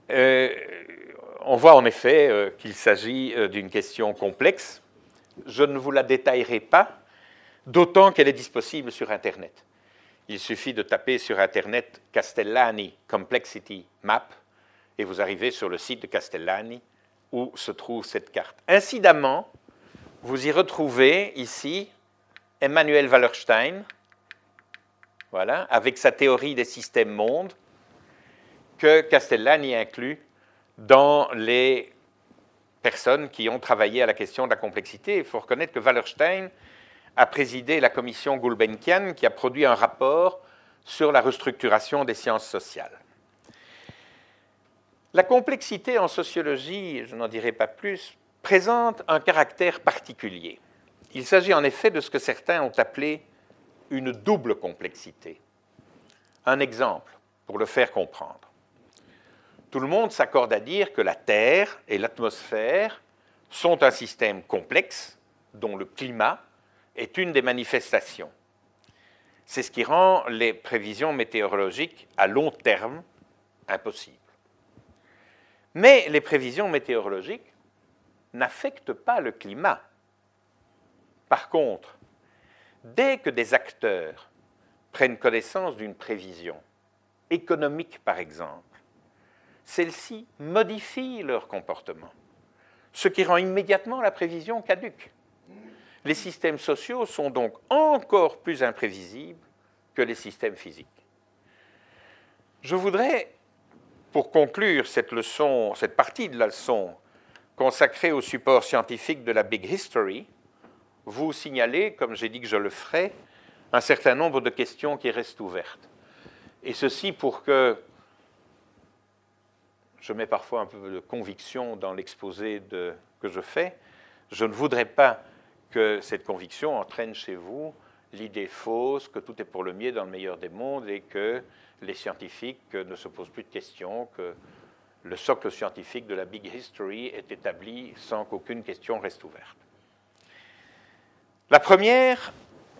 Euh, on voit en effet euh, qu'il s'agit euh, d'une question complexe. Je ne vous la détaillerai pas, d'autant qu'elle est disponible sur Internet. Il suffit de taper sur Internet Castellani Complexity Map et vous arrivez sur le site de Castellani où se trouve cette carte. Incidemment, vous y retrouvez ici Emmanuel Wallerstein, voilà, avec sa théorie des systèmes mondes, que Castellani inclut dans les personnes qui ont travaillé à la question de la complexité. Il faut reconnaître que Wallerstein a présidé la commission Gulbenkian qui a produit un rapport sur la restructuration des sciences sociales. La complexité en sociologie, je n'en dirai pas plus, présente un caractère particulier. Il s'agit en effet de ce que certains ont appelé une double complexité. Un exemple pour le faire comprendre. Tout le monde s'accorde à dire que la Terre et l'atmosphère sont un système complexe dont le climat est une des manifestations. C'est ce qui rend les prévisions météorologiques à long terme impossibles. Mais les prévisions météorologiques n'affectent pas le climat. Par contre, dès que des acteurs prennent connaissance d'une prévision, économique par exemple, celle-ci modifie leur comportement, ce qui rend immédiatement la prévision caduque. Les systèmes sociaux sont donc encore plus imprévisibles que les systèmes physiques. Je voudrais, pour conclure cette leçon, cette partie de la leçon consacrée au support scientifique de la Big History, vous signaler, comme j'ai dit que je le ferai, un certain nombre de questions qui restent ouvertes. Et ceci pour que je mets parfois un peu de conviction dans l'exposé que je fais. Je ne voudrais pas que cette conviction entraîne chez vous l'idée fausse que tout est pour le mieux dans le meilleur des mondes et que les scientifiques ne se posent plus de questions, que le socle scientifique de la Big History est établi sans qu'aucune question reste ouverte. La première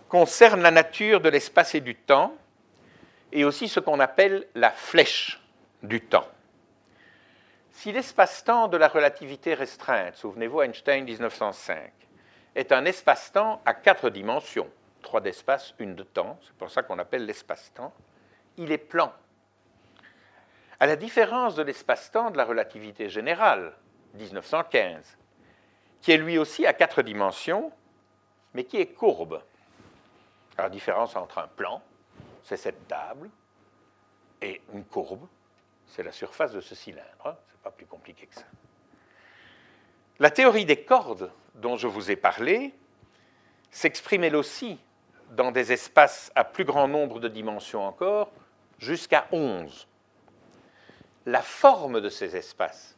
concerne la nature de l'espace et du temps et aussi ce qu'on appelle la flèche du temps. Si l'espace-temps de la relativité restreinte, souvenez-vous Einstein 1905, est un espace-temps à quatre dimensions, trois d'espace, une de temps, c'est pour ça qu'on appelle l'espace-temps, il est plan. À la différence de l'espace-temps de la relativité générale, 1915, qui est lui aussi à quatre dimensions, mais qui est courbe. la différence entre un plan, c'est cette table, et une courbe, c'est la surface de ce cylindre. Ce n'est pas plus compliqué que ça. La théorie des cordes dont je vous ai parlé s'exprime elle aussi dans des espaces à plus grand nombre de dimensions encore, jusqu'à 11. La forme de ces espaces,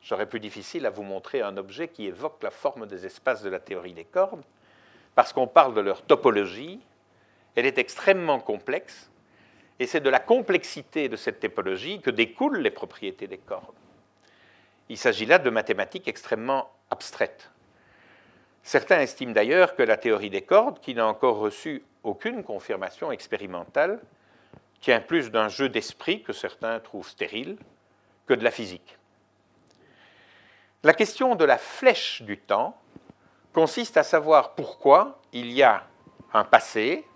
j'aurais plus difficile à vous montrer un objet qui évoque la forme des espaces de la théorie des cordes, parce qu'on parle de leur topologie, elle est extrêmement complexe, et c'est de la complexité de cette topologie que découlent les propriétés des cordes. Il s'agit là de mathématiques extrêmement abstraites. Certains estiment d'ailleurs que la théorie des cordes, qui n'a encore reçu aucune confirmation expérimentale, tient plus d'un jeu d'esprit que certains trouvent stérile que de la physique. La question de la flèche du temps consiste à savoir pourquoi il y a un passé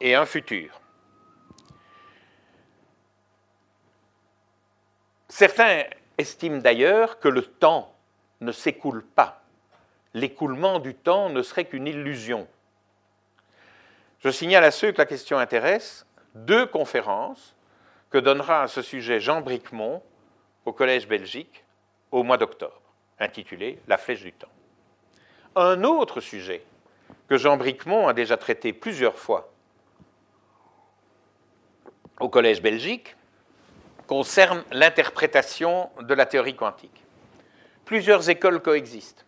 et un futur. Certains estiment d'ailleurs que le temps ne s'écoule pas. L'écoulement du temps ne serait qu'une illusion. Je signale à ceux que la question intéresse deux conférences que donnera à ce sujet Jean Bricmont au Collège Belgique au mois d'octobre, intitulées La flèche du temps. Un autre sujet que Jean Bricmont a déjà traité plusieurs fois au Collège Belgique concerne l'interprétation de la théorie quantique. Plusieurs écoles coexistent.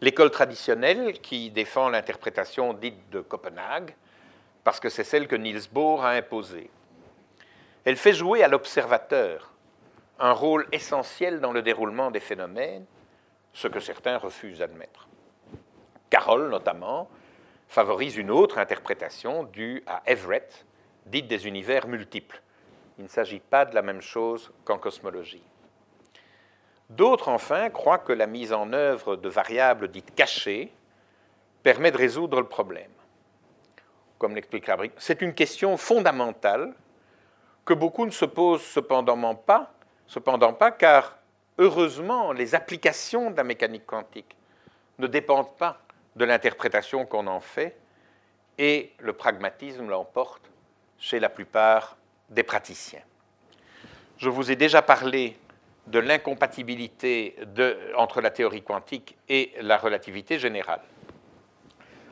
L'école traditionnelle qui défend l'interprétation dite de Copenhague, parce que c'est celle que Niels Bohr a imposée. Elle fait jouer à l'observateur un rôle essentiel dans le déroulement des phénomènes, ce que certains refusent d'admettre. Carroll, notamment, favorise une autre interprétation due à Everett, dite des univers multiples. Il ne s'agit pas de la même chose qu'en cosmologie. D'autres, enfin, croient que la mise en œuvre de variables dites cachées permet de résoudre le problème. Comme l'explique c'est une question fondamentale que beaucoup ne se posent cependant pas, cependant pas, car heureusement, les applications de la mécanique quantique ne dépendent pas de l'interprétation qu'on en fait, et le pragmatisme l'emporte chez la plupart des praticiens. Je vous ai déjà parlé de l'incompatibilité entre la théorie quantique et la relativité générale.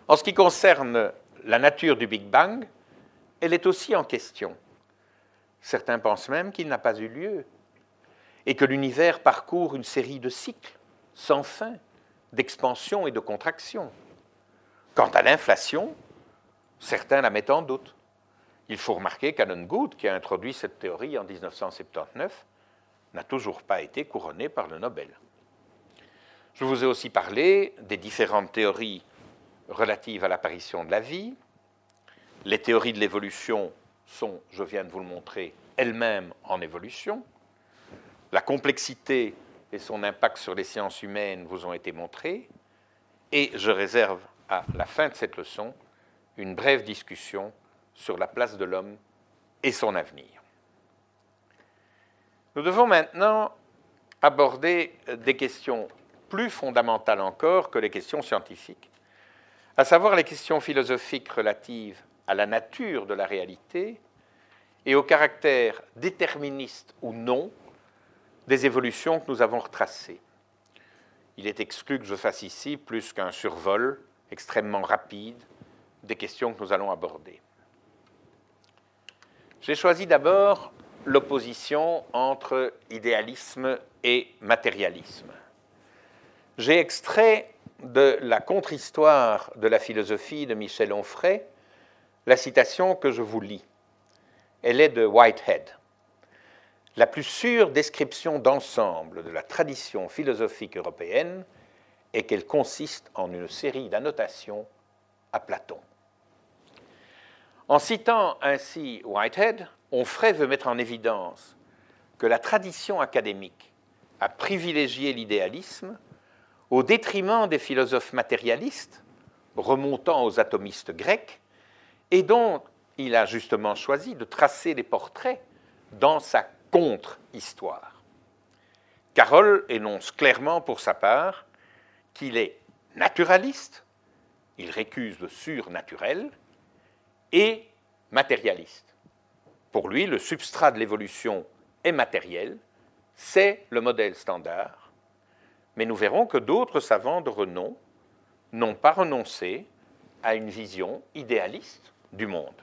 En ce qui concerne la nature du Big Bang, elle est aussi en question. Certains pensent même qu'il n'a pas eu lieu et que l'univers parcourt une série de cycles sans fin d'expansion et de contraction. Quant à l'inflation, certains la mettent en doute. Il faut remarquer Good, qui a introduit cette théorie en 1979, n'a toujours pas été couronné par le Nobel. Je vous ai aussi parlé des différentes théories relatives à l'apparition de la vie. Les théories de l'évolution sont, je viens de vous le montrer, elles-mêmes en évolution. La complexité et son impact sur les sciences humaines vous ont été montrés. Et je réserve à la fin de cette leçon une brève discussion sur la place de l'homme et son avenir. Nous devons maintenant aborder des questions plus fondamentales encore que les questions scientifiques, à savoir les questions philosophiques relatives à la nature de la réalité et au caractère déterministe ou non des évolutions que nous avons retracées. Il est exclu que je fasse ici plus qu'un survol extrêmement rapide des questions que nous allons aborder. J'ai choisi d'abord l'opposition entre idéalisme et matérialisme. J'ai extrait de la contre-histoire de la philosophie de Michel Onfray la citation que je vous lis. Elle est de Whitehead. La plus sûre description d'ensemble de la tradition philosophique européenne est qu'elle consiste en une série d'annotations à Platon. En citant ainsi Whitehead, Onfray veut mettre en évidence que la tradition académique a privilégié l'idéalisme au détriment des philosophes matérialistes, remontant aux atomistes grecs, et dont il a justement choisi de tracer les portraits dans sa contre-histoire. Carroll énonce clairement pour sa part qu'il est naturaliste, il récuse le surnaturel, et matérialiste. Pour lui, le substrat de l'évolution est matériel, c'est le modèle standard, mais nous verrons que d'autres savants de renom n'ont pas renoncé à une vision idéaliste du monde.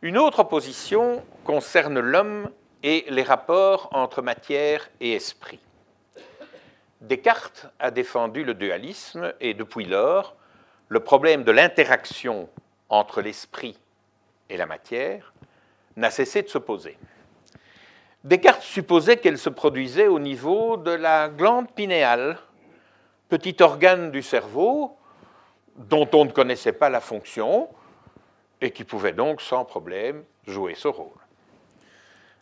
Une autre opposition concerne l'homme et les rapports entre matière et esprit. Descartes a défendu le dualisme et depuis lors, le problème de l'interaction entre l'esprit et la matière n'a cessé de se poser. Descartes supposait qu'elle se produisait au niveau de la glande pinéale, petit organe du cerveau dont on ne connaissait pas la fonction et qui pouvait donc sans problème jouer ce rôle.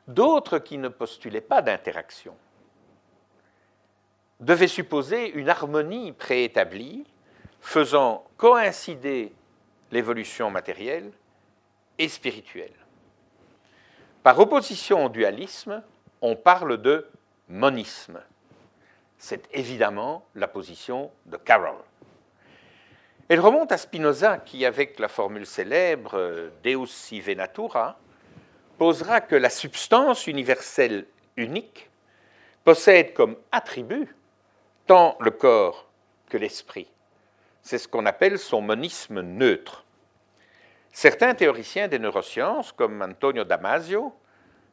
D'autres qui ne postulaient pas d'interaction devaient supposer une harmonie préétablie faisant coïncider l'évolution matérielle et spirituelle. Par opposition au dualisme, on parle de monisme. C'est évidemment la position de Carroll. Elle remonte à Spinoza qui, avec la formule célèbre Deus sive natura, posera que la substance universelle unique possède comme attribut tant le corps que l'esprit. C'est ce qu'on appelle son monisme neutre. Certains théoriciens des neurosciences, comme Antonio Damasio,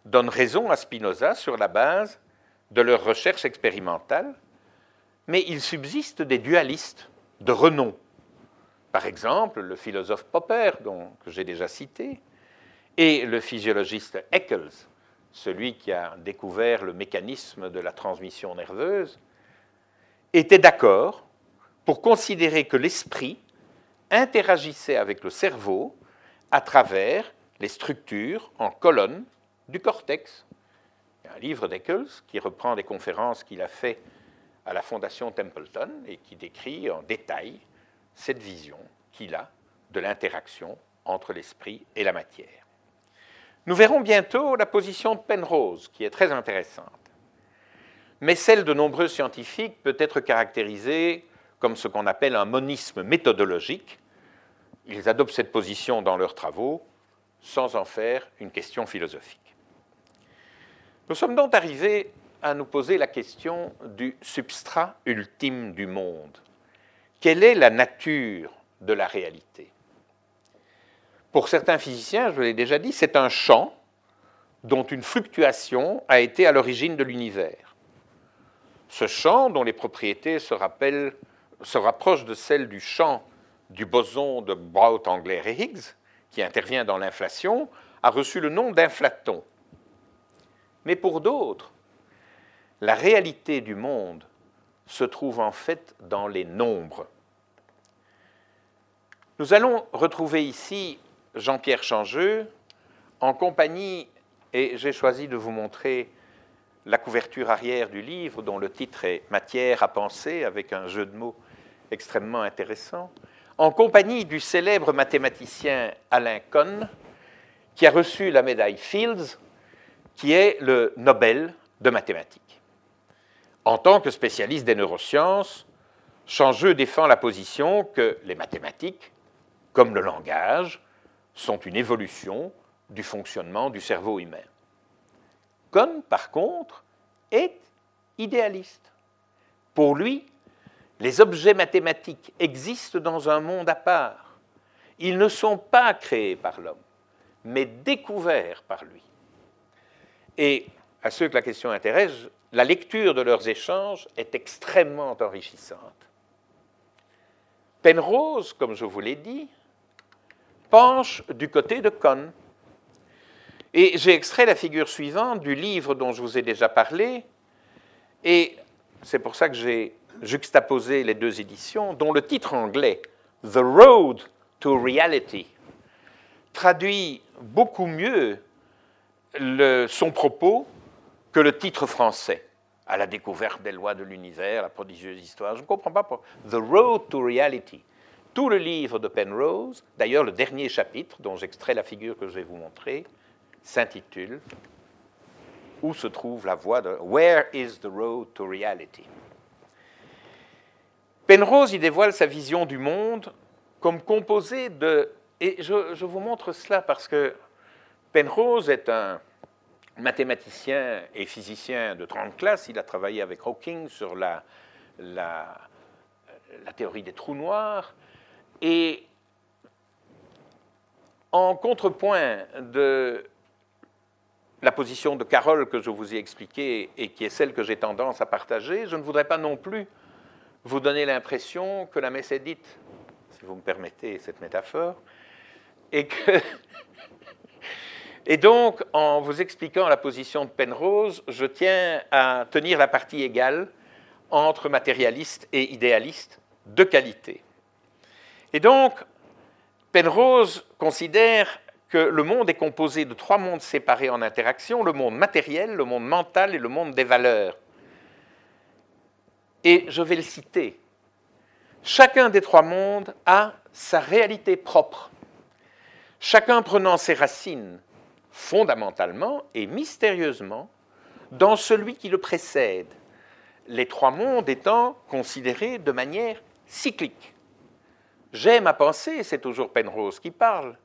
donnent raison à Spinoza sur la base de leurs recherches expérimentales, mais il subsiste des dualistes de renom. Par exemple, le philosophe Popper, dont, que j'ai déjà cité, et le physiologiste Eccles, celui qui a découvert le mécanisme de la transmission nerveuse, étaient d'accord pour considérer que l'esprit interagissait avec le cerveau à travers les structures en colonnes du cortex. Un livre d'Eccles qui reprend des conférences qu'il a faites à la Fondation Templeton et qui décrit en détail cette vision qu'il a de l'interaction entre l'esprit et la matière. Nous verrons bientôt la position de Penrose, qui est très intéressante. Mais celle de nombreux scientifiques peut être caractérisée comme ce qu'on appelle un monisme méthodologique. Ils adoptent cette position dans leurs travaux sans en faire une question philosophique. Nous sommes donc arrivés à nous poser la question du substrat ultime du monde. Quelle est la nature de la réalité? Pour certains physiciens, je l'ai déjà dit, c'est un champ dont une fluctuation a été à l'origine de l'univers. Ce champ, dont les propriétés se rappellent se rapproche de celle du champ du boson de Brout, Angler et Higgs, qui intervient dans l'inflation, a reçu le nom d'inflaton. Mais pour d'autres, la réalité du monde se trouve en fait dans les nombres. Nous allons retrouver ici Jean-Pierre Changeux en compagnie, et j'ai choisi de vous montrer la couverture arrière du livre dont le titre est Matière à penser avec un jeu de mots extrêmement intéressant, en compagnie du célèbre mathématicien Alain Cohn, qui a reçu la médaille Fields, qui est le Nobel de mathématiques. En tant que spécialiste des neurosciences, Changeux défend la position que les mathématiques, comme le langage, sont une évolution du fonctionnement du cerveau humain. Cohn, par contre, est idéaliste. Pour lui, les objets mathématiques existent dans un monde à part. Ils ne sont pas créés par l'homme, mais découverts par lui. Et à ceux que la question intéresse, la lecture de leurs échanges est extrêmement enrichissante. Penrose, comme je vous l'ai dit, penche du côté de Cohn. Et j'ai extrait la figure suivante du livre dont je vous ai déjà parlé, et c'est pour ça que j'ai juxtaposé les deux éditions, dont le titre anglais, The Road to Reality, traduit beaucoup mieux son propos que le titre français, à la découverte des lois de l'univers, la prodigieuse histoire. Je ne comprends pas. Pour... The Road to Reality. Tout le livre de Penrose, d'ailleurs le dernier chapitre dont j'extrais la figure que je vais vous montrer, s'intitule Où se trouve la voie de Where is the road to reality? Penrose y dévoile sa vision du monde comme composée de. Et je, vous montre cela parce que Penrose est un mathématicien et physicien de 30 classes. Il a travaillé avec Hawking sur la théorie des trous noirs. Et en contrepoint de la position de Carole que je vous ai expliquée et qui est celle que j'ai tendance à partager, je ne voudrais pas non plus vous donner l'impression que la messe est dite, si vous me permettez cette métaphore, et que et donc, en vous expliquant la position de Penrose, je tiens à tenir la partie égale entre matérialiste et idéaliste de qualité. Et donc, Penrose considère que le monde est composé de trois mondes séparés en interaction, le monde matériel, le monde mental et le monde des valeurs. Et je vais le citer. Chacun des trois mondes a sa réalité propre, chacun prenant ses racines fondamentalement et mystérieusement dans celui qui le précède, les trois mondes étant considérés de manière cyclique. J'aime à penser, c'est toujours Penrose qui parle,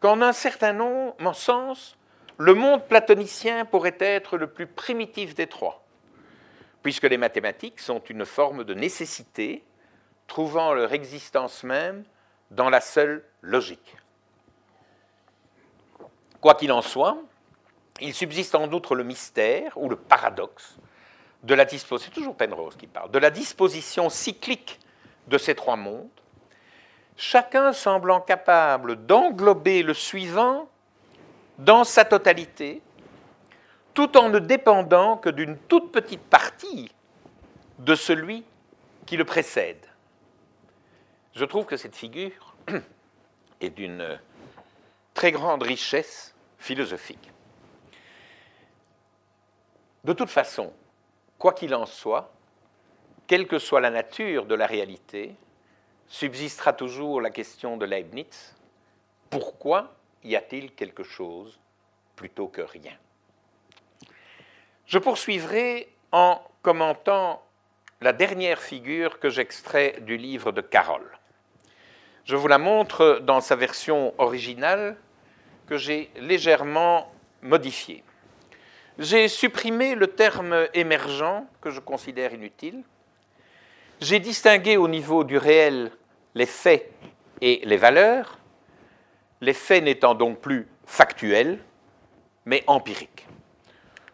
qu'en un certain nombre, sens, le monde platonicien pourrait être le plus primitif des trois, puisque les mathématiques sont une forme de nécessité, trouvant leur existence même dans la seule logique. Quoi qu'il en soit, il subsiste en outre le mystère ou le paradoxe de la disposition, toujours Penrose qui parle, de la disposition cyclique de ces trois mondes, chacun semblant capable d'englober le suivant dans sa totalité, tout en ne dépendant que d'une toute petite partie de celui qui le précède. Je trouve que cette figure est d'une très grande richesse philosophique. De toute façon, quoi qu'il en soit, quelle que soit la nature de la réalité, subsistera toujours la question de Leibniz, pourquoi y a-t-il quelque chose plutôt que rien? Je poursuivrai en commentant la dernière figure que j'extrais du livre de Carole. Je vous la montre dans sa version originale que j'ai légèrement modifié. J'ai supprimé le terme émergent, que je considère inutile. J'ai distingué au niveau du réel les faits et les valeurs, les faits n'étant donc plus factuels, mais empiriques.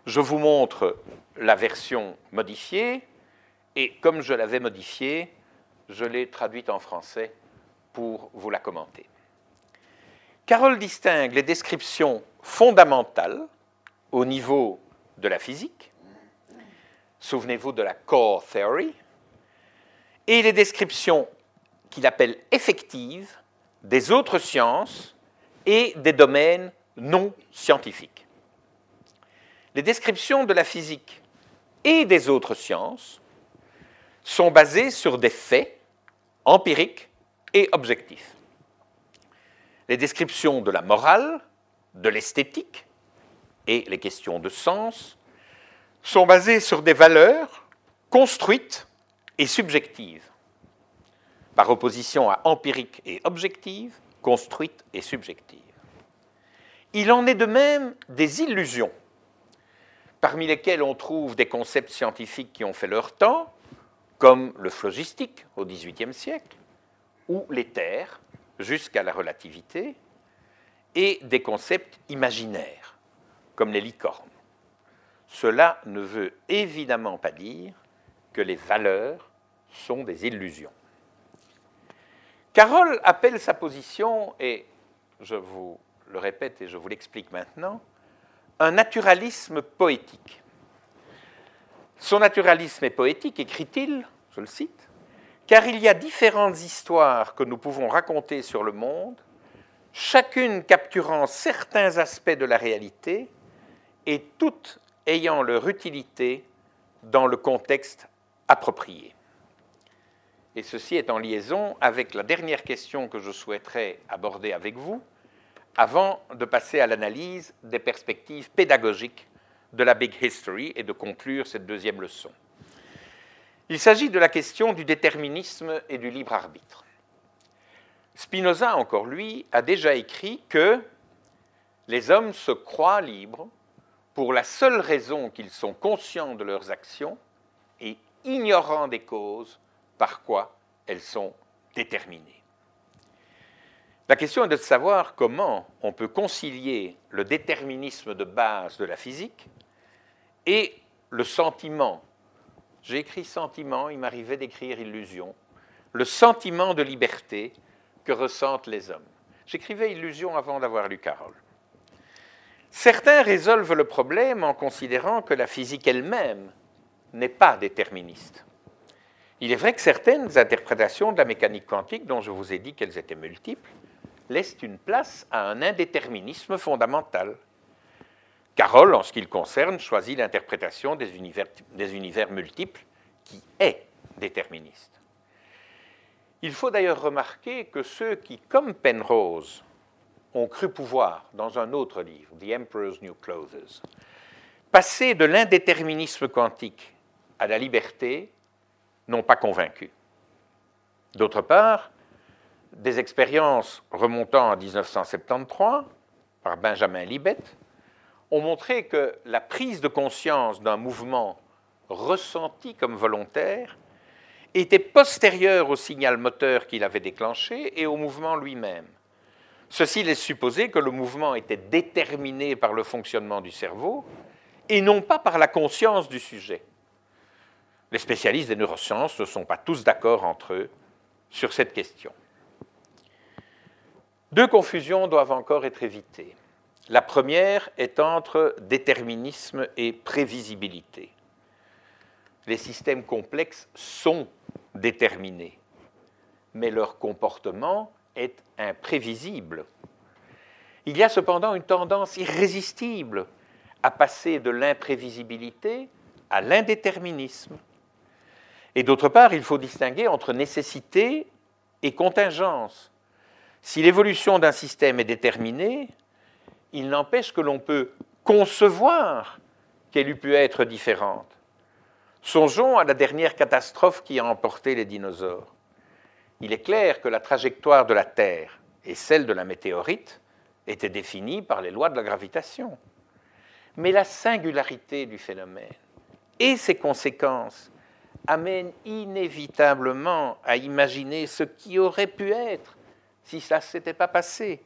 Je vous montre la version modifiée, et comme je l'avais modifiée, je l'ai traduite en français pour vous la commenter. Carole distingue les descriptions fondamentales au niveau de la physique, souvenez-vous de la core theory, et les descriptions qu'il appelle effectives des autres sciences et des domaines non scientifiques. Les descriptions de la physique et des autres sciences sont basées sur des faits empiriques et objectifs. Les descriptions de la morale, de l'esthétique et les questions de sens sont basées sur des valeurs construites et subjectives, par opposition à empiriques et objectives, construites et subjectives. Il en est de même des illusions, parmi lesquelles on trouve des concepts scientifiques qui ont fait leur temps, comme le phlogistique au XVIIIe siècle, ou l'éther jusqu'à la relativité, et des concepts imaginaires, comme les licornes. Cela ne veut évidemment pas dire que les valeurs sont des illusions. Carole appelle sa position, et je vous le répète et je vous l'explique maintenant, un naturalisme poétique. Son naturalisme est poétique, écrit-il, je le cite, car il y a différentes histoires que nous pouvons raconter sur le monde, chacune capturant certains aspects de la réalité et toutes ayant leur utilité dans le contexte approprié. Et ceci est en liaison avec la dernière question que je souhaiterais aborder avec vous, avant de passer à l'analyse des perspectives pédagogiques de la Big History et de conclure cette deuxième leçon. Il s'agit de la question du déterminisme et du libre arbitre. Spinoza, encore lui, a déjà écrit que les hommes se croient libres pour la seule raison qu'ils sont conscients de leurs actions et ignorants des causes par quoi elles sont déterminées. La question est de savoir comment on peut concilier le déterminisme de base de la physique et le sentiment. J'ai écrit sentiment, il m'arrivait d'écrire illusion, le sentiment de liberté que ressentent les hommes. J'écrivais illusion avant d'avoir lu Carole. Certains résolvent le problème en considérant que la physique elle-même n'est pas déterministe. Il est vrai que certaines interprétations de la mécanique quantique, dont je vous ai dit qu'elles étaient multiples, laissent une place à un indéterminisme fondamental. Carole, en ce qui le concerne, choisit l'interprétation des univers multiples qui est déterministe. Il faut d'ailleurs remarquer que ceux qui, comme Penrose, ont cru pouvoir, dans un autre livre, The Emperor's New Clothes, passer de l'indéterminisme quantique à la liberté, n'ont pas convaincu. D'autre part, des expériences remontant à 1973 par Benjamin Libet ont montré que la prise de conscience d'un mouvement ressenti comme volontaire était postérieure au signal moteur qu'il avait déclenché et au mouvement lui-même. Ceci laisse supposer que le mouvement était déterminé par le fonctionnement du cerveau et non pas par la conscience du sujet. Les spécialistes des neurosciences ne sont pas tous d'accord entre eux sur cette question. Deux confusions doivent encore être évitées. La première est entre déterminisme et prévisibilité. Les systèmes complexes sont déterminés, mais leur comportement est imprévisible. Il y a cependant une tendance irrésistible à passer de l'imprévisibilité à l'indéterminisme. Et d'autre part, il faut distinguer entre nécessité et contingence. Si l'évolution d'un système est déterminée, il n'empêche que l'on peut concevoir qu'elle eût pu être différente. Songeons à la dernière catastrophe qui a emporté les dinosaures il est clair que la trajectoire de la Terre et celle de la météorite étaient définies par les lois de la gravitation. Mais la singularité du phénomène et ses conséquences amènent inévitablement à imaginer ce qui aurait pu être si ça ne s'était pas passé.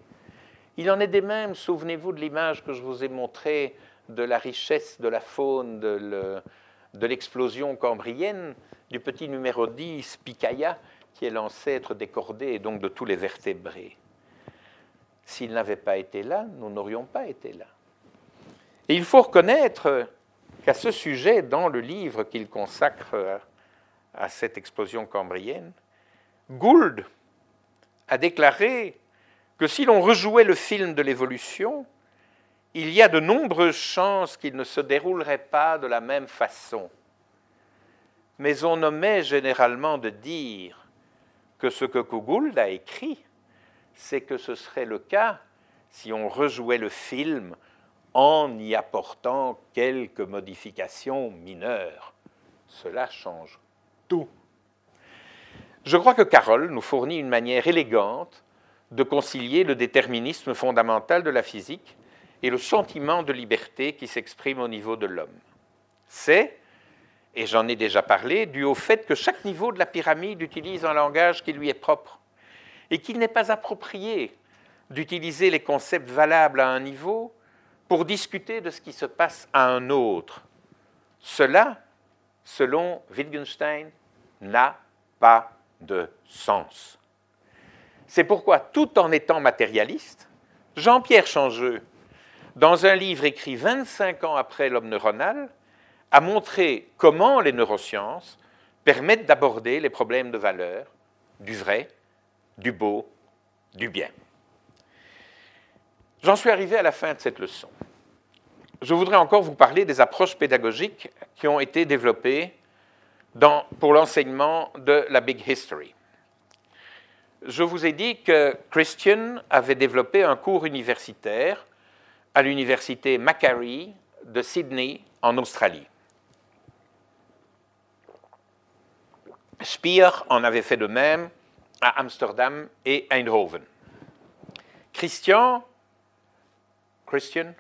Il en est des mêmes, souvenez-vous de l'image que je vous ai montrée de la richesse de la faune de l'explosion cambrienne, du petit numéro 10, Picaya, qui est l'ancêtre des cordées et donc de tous les vertébrés. S'il n'avait pas été là, nous n'aurions pas été là. Et il faut reconnaître qu'à ce sujet, dans le livre qu'il consacre à cette explosion cambrienne, Gould a déclaré que si l'on rejouait le film de l'évolution, il y a de nombreuses chances qu'il ne se déroulerait pas de la même façon. Mais on omet généralement de dire que ce que Gould a écrit, c'est que ce serait le cas si on rejouait le film en y apportant quelques modifications mineures. Cela change tout. Je crois que Carroll nous fournit une manière élégante de concilier le déterminisme fondamental de la physique et le sentiment de liberté qui s'exprime au niveau de l'homme. C'est, et j'en ai déjà parlé, dû au fait que chaque niveau de la pyramide utilise un langage qui lui est propre et qu'il n'est pas approprié d'utiliser les concepts valables à un niveau pour discuter de ce qui se passe à un autre. Cela, selon Wittgenstein, n'a pas de sens. C'est pourquoi, tout en étant matérialiste, Jean-Pierre Changeux, dans un livre écrit 25 ans après l'homme neuronal, a montré comment les neurosciences permettent d'aborder les problèmes de valeur, du vrai, du beau, du bien. J'en suis arrivé à la fin de cette leçon. Je voudrais encore vous parler des approches pédagogiques qui ont été développées pour l'enseignement de la Big History je vous ai dit que Christian avait développé un cours universitaire à l'université Macquarie de Sydney en Australie. Speer en avait fait de même à Amsterdam et Eindhoven. Christian, Christian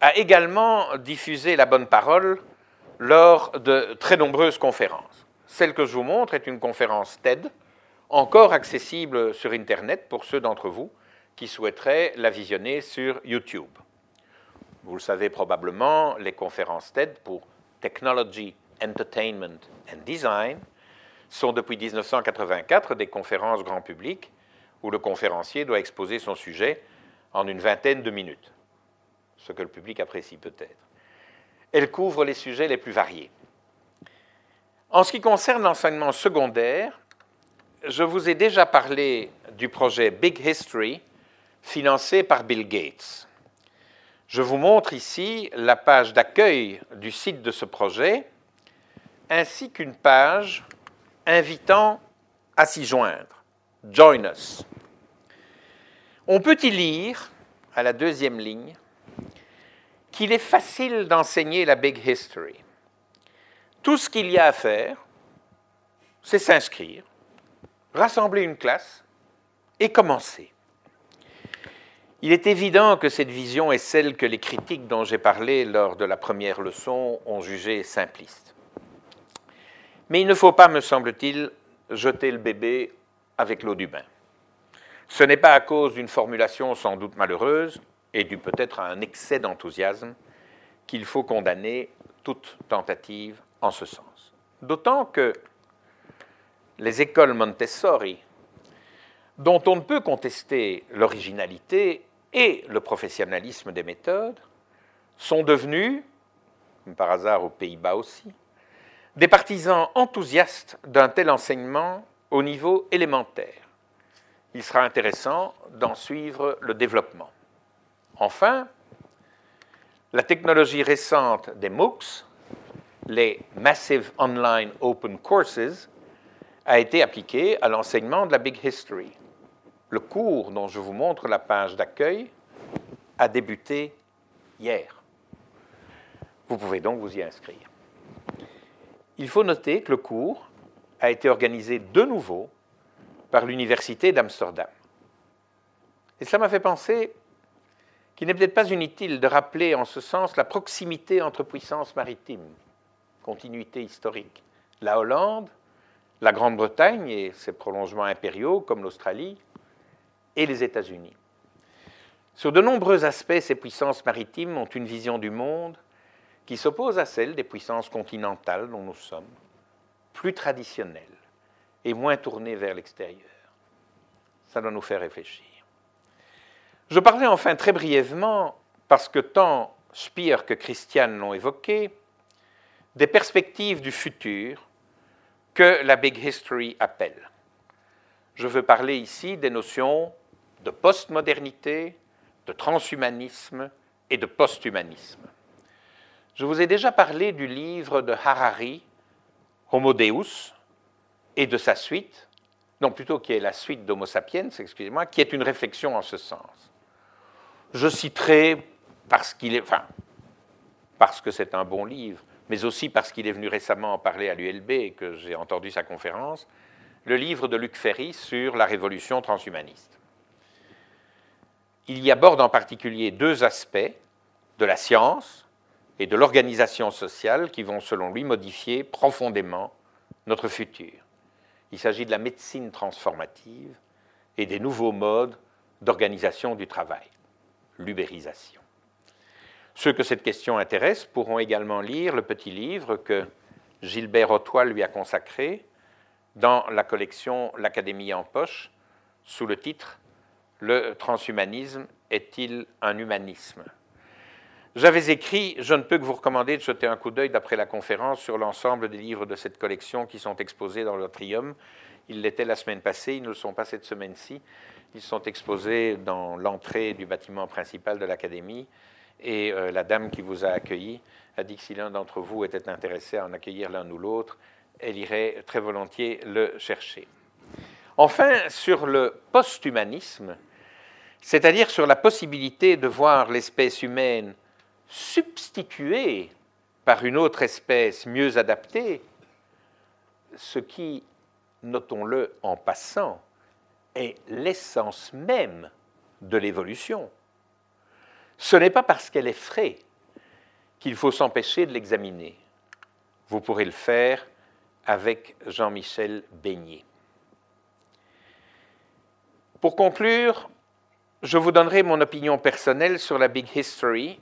a également diffusé la bonne parole lors de très nombreuses conférences. Celle que je vous montre est une conférence TED encore accessible sur Internet pour ceux d'entre vous qui souhaiteraient la visionner sur YouTube. Vous le savez probablement, les conférences TED pour Technology, Entertainment and Design sont depuis 1984 des conférences grand public où le conférencier doit exposer son sujet en une vingtaine de minutes, ce que le public apprécie peut-être. Elles couvrent les sujets les plus variés. En ce qui concerne l'enseignement secondaire, je vous ai déjà parlé du projet Big History financé par Bill Gates. Je vous montre ici la page d'accueil du site de ce projet, ainsi qu'une page invitant à s'y joindre. Join us. On peut y lire, à la deuxième ligne, qu'il est facile d'enseigner la Big History. Tout ce qu'il y a à faire, c'est s'inscrire rassembler une classe et commencer. Il est évident que cette vision est celle que les critiques dont j'ai parlé lors de la première leçon ont jugée simpliste. Mais il ne faut pas, me semble-t-il, jeter le bébé avec l'eau du bain. Ce n'est pas à cause d'une formulation sans doute malheureuse et dû peut-être à un excès d'enthousiasme qu'il faut condamner toute tentative en ce sens. D'autant que les écoles Montessori, dont on ne peut contester l'originalité et le professionnalisme des méthodes, sont devenus, par hasard aux Pays-Bas aussi, des partisans enthousiastes d'un tel enseignement au niveau élémentaire. Il sera intéressant d'en suivre le développement. Enfin, la technologie récente des MOOCs, les Massive Online Open Courses, a été appliqué à l'enseignement de la Big History. Le cours dont je vous montre la page d'accueil a débuté hier. Vous pouvez donc vous y inscrire. Il faut noter que le cours a été organisé de nouveau par l'Université d'Amsterdam. Et cela m'a fait penser qu'il n'est peut-être pas inutile de rappeler en ce sens la proximité entre puissances maritimes, continuité historique. La Hollande la Grande-Bretagne et ses prolongements impériaux comme l'Australie et les États-Unis. Sur de nombreux aspects, ces puissances maritimes ont une vision du monde qui s'oppose à celle des puissances continentales dont nous sommes, plus traditionnelles et moins tournées vers l'extérieur. Ça doit nous faire réfléchir. Je parlais enfin très brièvement, parce que tant Speer que Christiane l'ont évoqué, des perspectives du futur que la Big History appelle. je veux parler ici des notions de postmodernité, de transhumanisme et de posthumanisme. Je vous ai déjà parlé du livre de Harari, Homo Deus, et de sa suite, non plutôt qui est la suite d'Homo sapiens, excusez-moi, qui est une réflexion en ce sens. Je citerai parce que c'est un bon livre, mais aussi parce qu'il est venu récemment en parler à l'ULB et que j'ai entendu sa conférence, le livre de Luc Ferry sur la révolution transhumaniste. Il y aborde en particulier deux aspects de la science et de l'organisation sociale qui vont, selon lui, modifier profondément notre futur. Il s'agit de la médecine transformative et des nouveaux modes d'organisation du travail, l'ubérisation. Ceux que cette question intéresse pourront également lire le petit livre que Gilbert Ottois lui a consacré dans la collection L'Académie en poche, sous le titre Le transhumanisme est-il un humanisme? J'avais écrit Je ne peux que vous recommander de jeter un coup d'œil d'après la conférence sur l'ensemble des livres de cette collection qui sont exposés dans l'atrium. Ils l'étaient la semaine passée, ils ne le sont pas cette semaine-ci. Ils sont exposés dans l'entrée du bâtiment principal de l'Académie. Et euh, la dame qui vous a accueilli a dit que si l'un d'entre vous était intéressé à en accueillir l'un ou l'autre, elle irait très volontiers le chercher. Enfin, sur le post-humanisme, c'est-à-dire sur la possibilité de voir l'espèce humaine substituée par une autre espèce mieux adaptée, ce qui, notons-le en passant, est l'essence même de l'évolution. Ce n'est pas parce qu'elle est frais qu'il faut s'empêcher de l'examiner. Vous pourrez le faire avec Jean-Michel Beignet. Pour conclure, je vous donnerai mon opinion personnelle sur la Big History,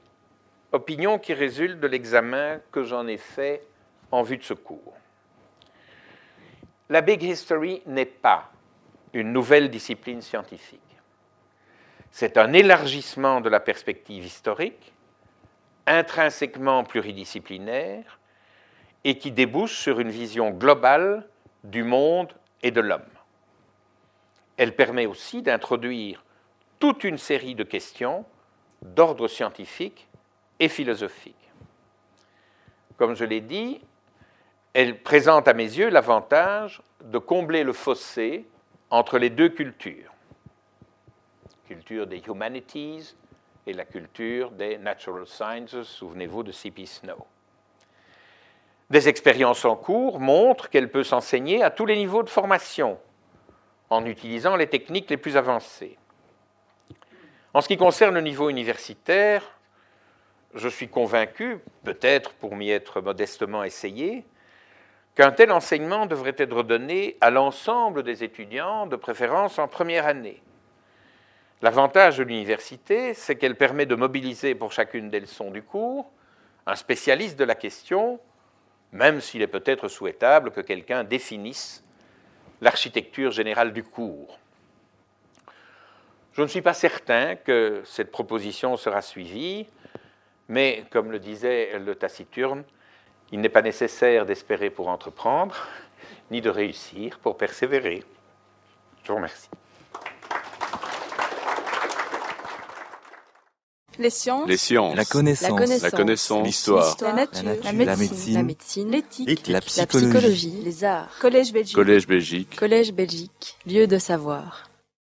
opinion qui résulte de l'examen que j'en ai fait en vue de ce cours. La Big History n'est pas une nouvelle discipline scientifique. C'est un élargissement de la perspective historique, intrinsèquement pluridisciplinaire, et qui débouche sur une vision globale du monde et de l'homme. Elle permet aussi d'introduire toute une série de questions d'ordre scientifique et philosophique. Comme je l'ai dit, elle présente à mes yeux l'avantage de combler le fossé entre les deux cultures culture des humanities et la culture des natural sciences, souvenez-vous de C.P. Snow. Des expériences en cours montrent qu'elle peut s'enseigner à tous les niveaux de formation en utilisant les techniques les plus avancées. En ce qui concerne le niveau universitaire, je suis convaincu, peut-être pour m'y être modestement essayé, qu'un tel enseignement devrait être donné à l'ensemble des étudiants, de préférence en première année. L'avantage de l'université, c'est qu'elle permet de mobiliser pour chacune des leçons du cours un spécialiste de la question, même s'il est peut-être souhaitable que quelqu'un définisse l'architecture générale du cours. Je ne suis pas certain que cette proposition sera suivie, mais comme le disait le taciturne, il n'est pas nécessaire d'espérer pour entreprendre, ni de réussir pour persévérer. Je vous remercie. Les sciences. Les sciences. La connaissance. La connaissance. L'histoire. La nature. La La nature. médecine. La médecine. L'éthique. La La psychologie. psychologie. Les arts. Collège Belgique. Collège Belgique. Collège Belgique. Lieu de savoir.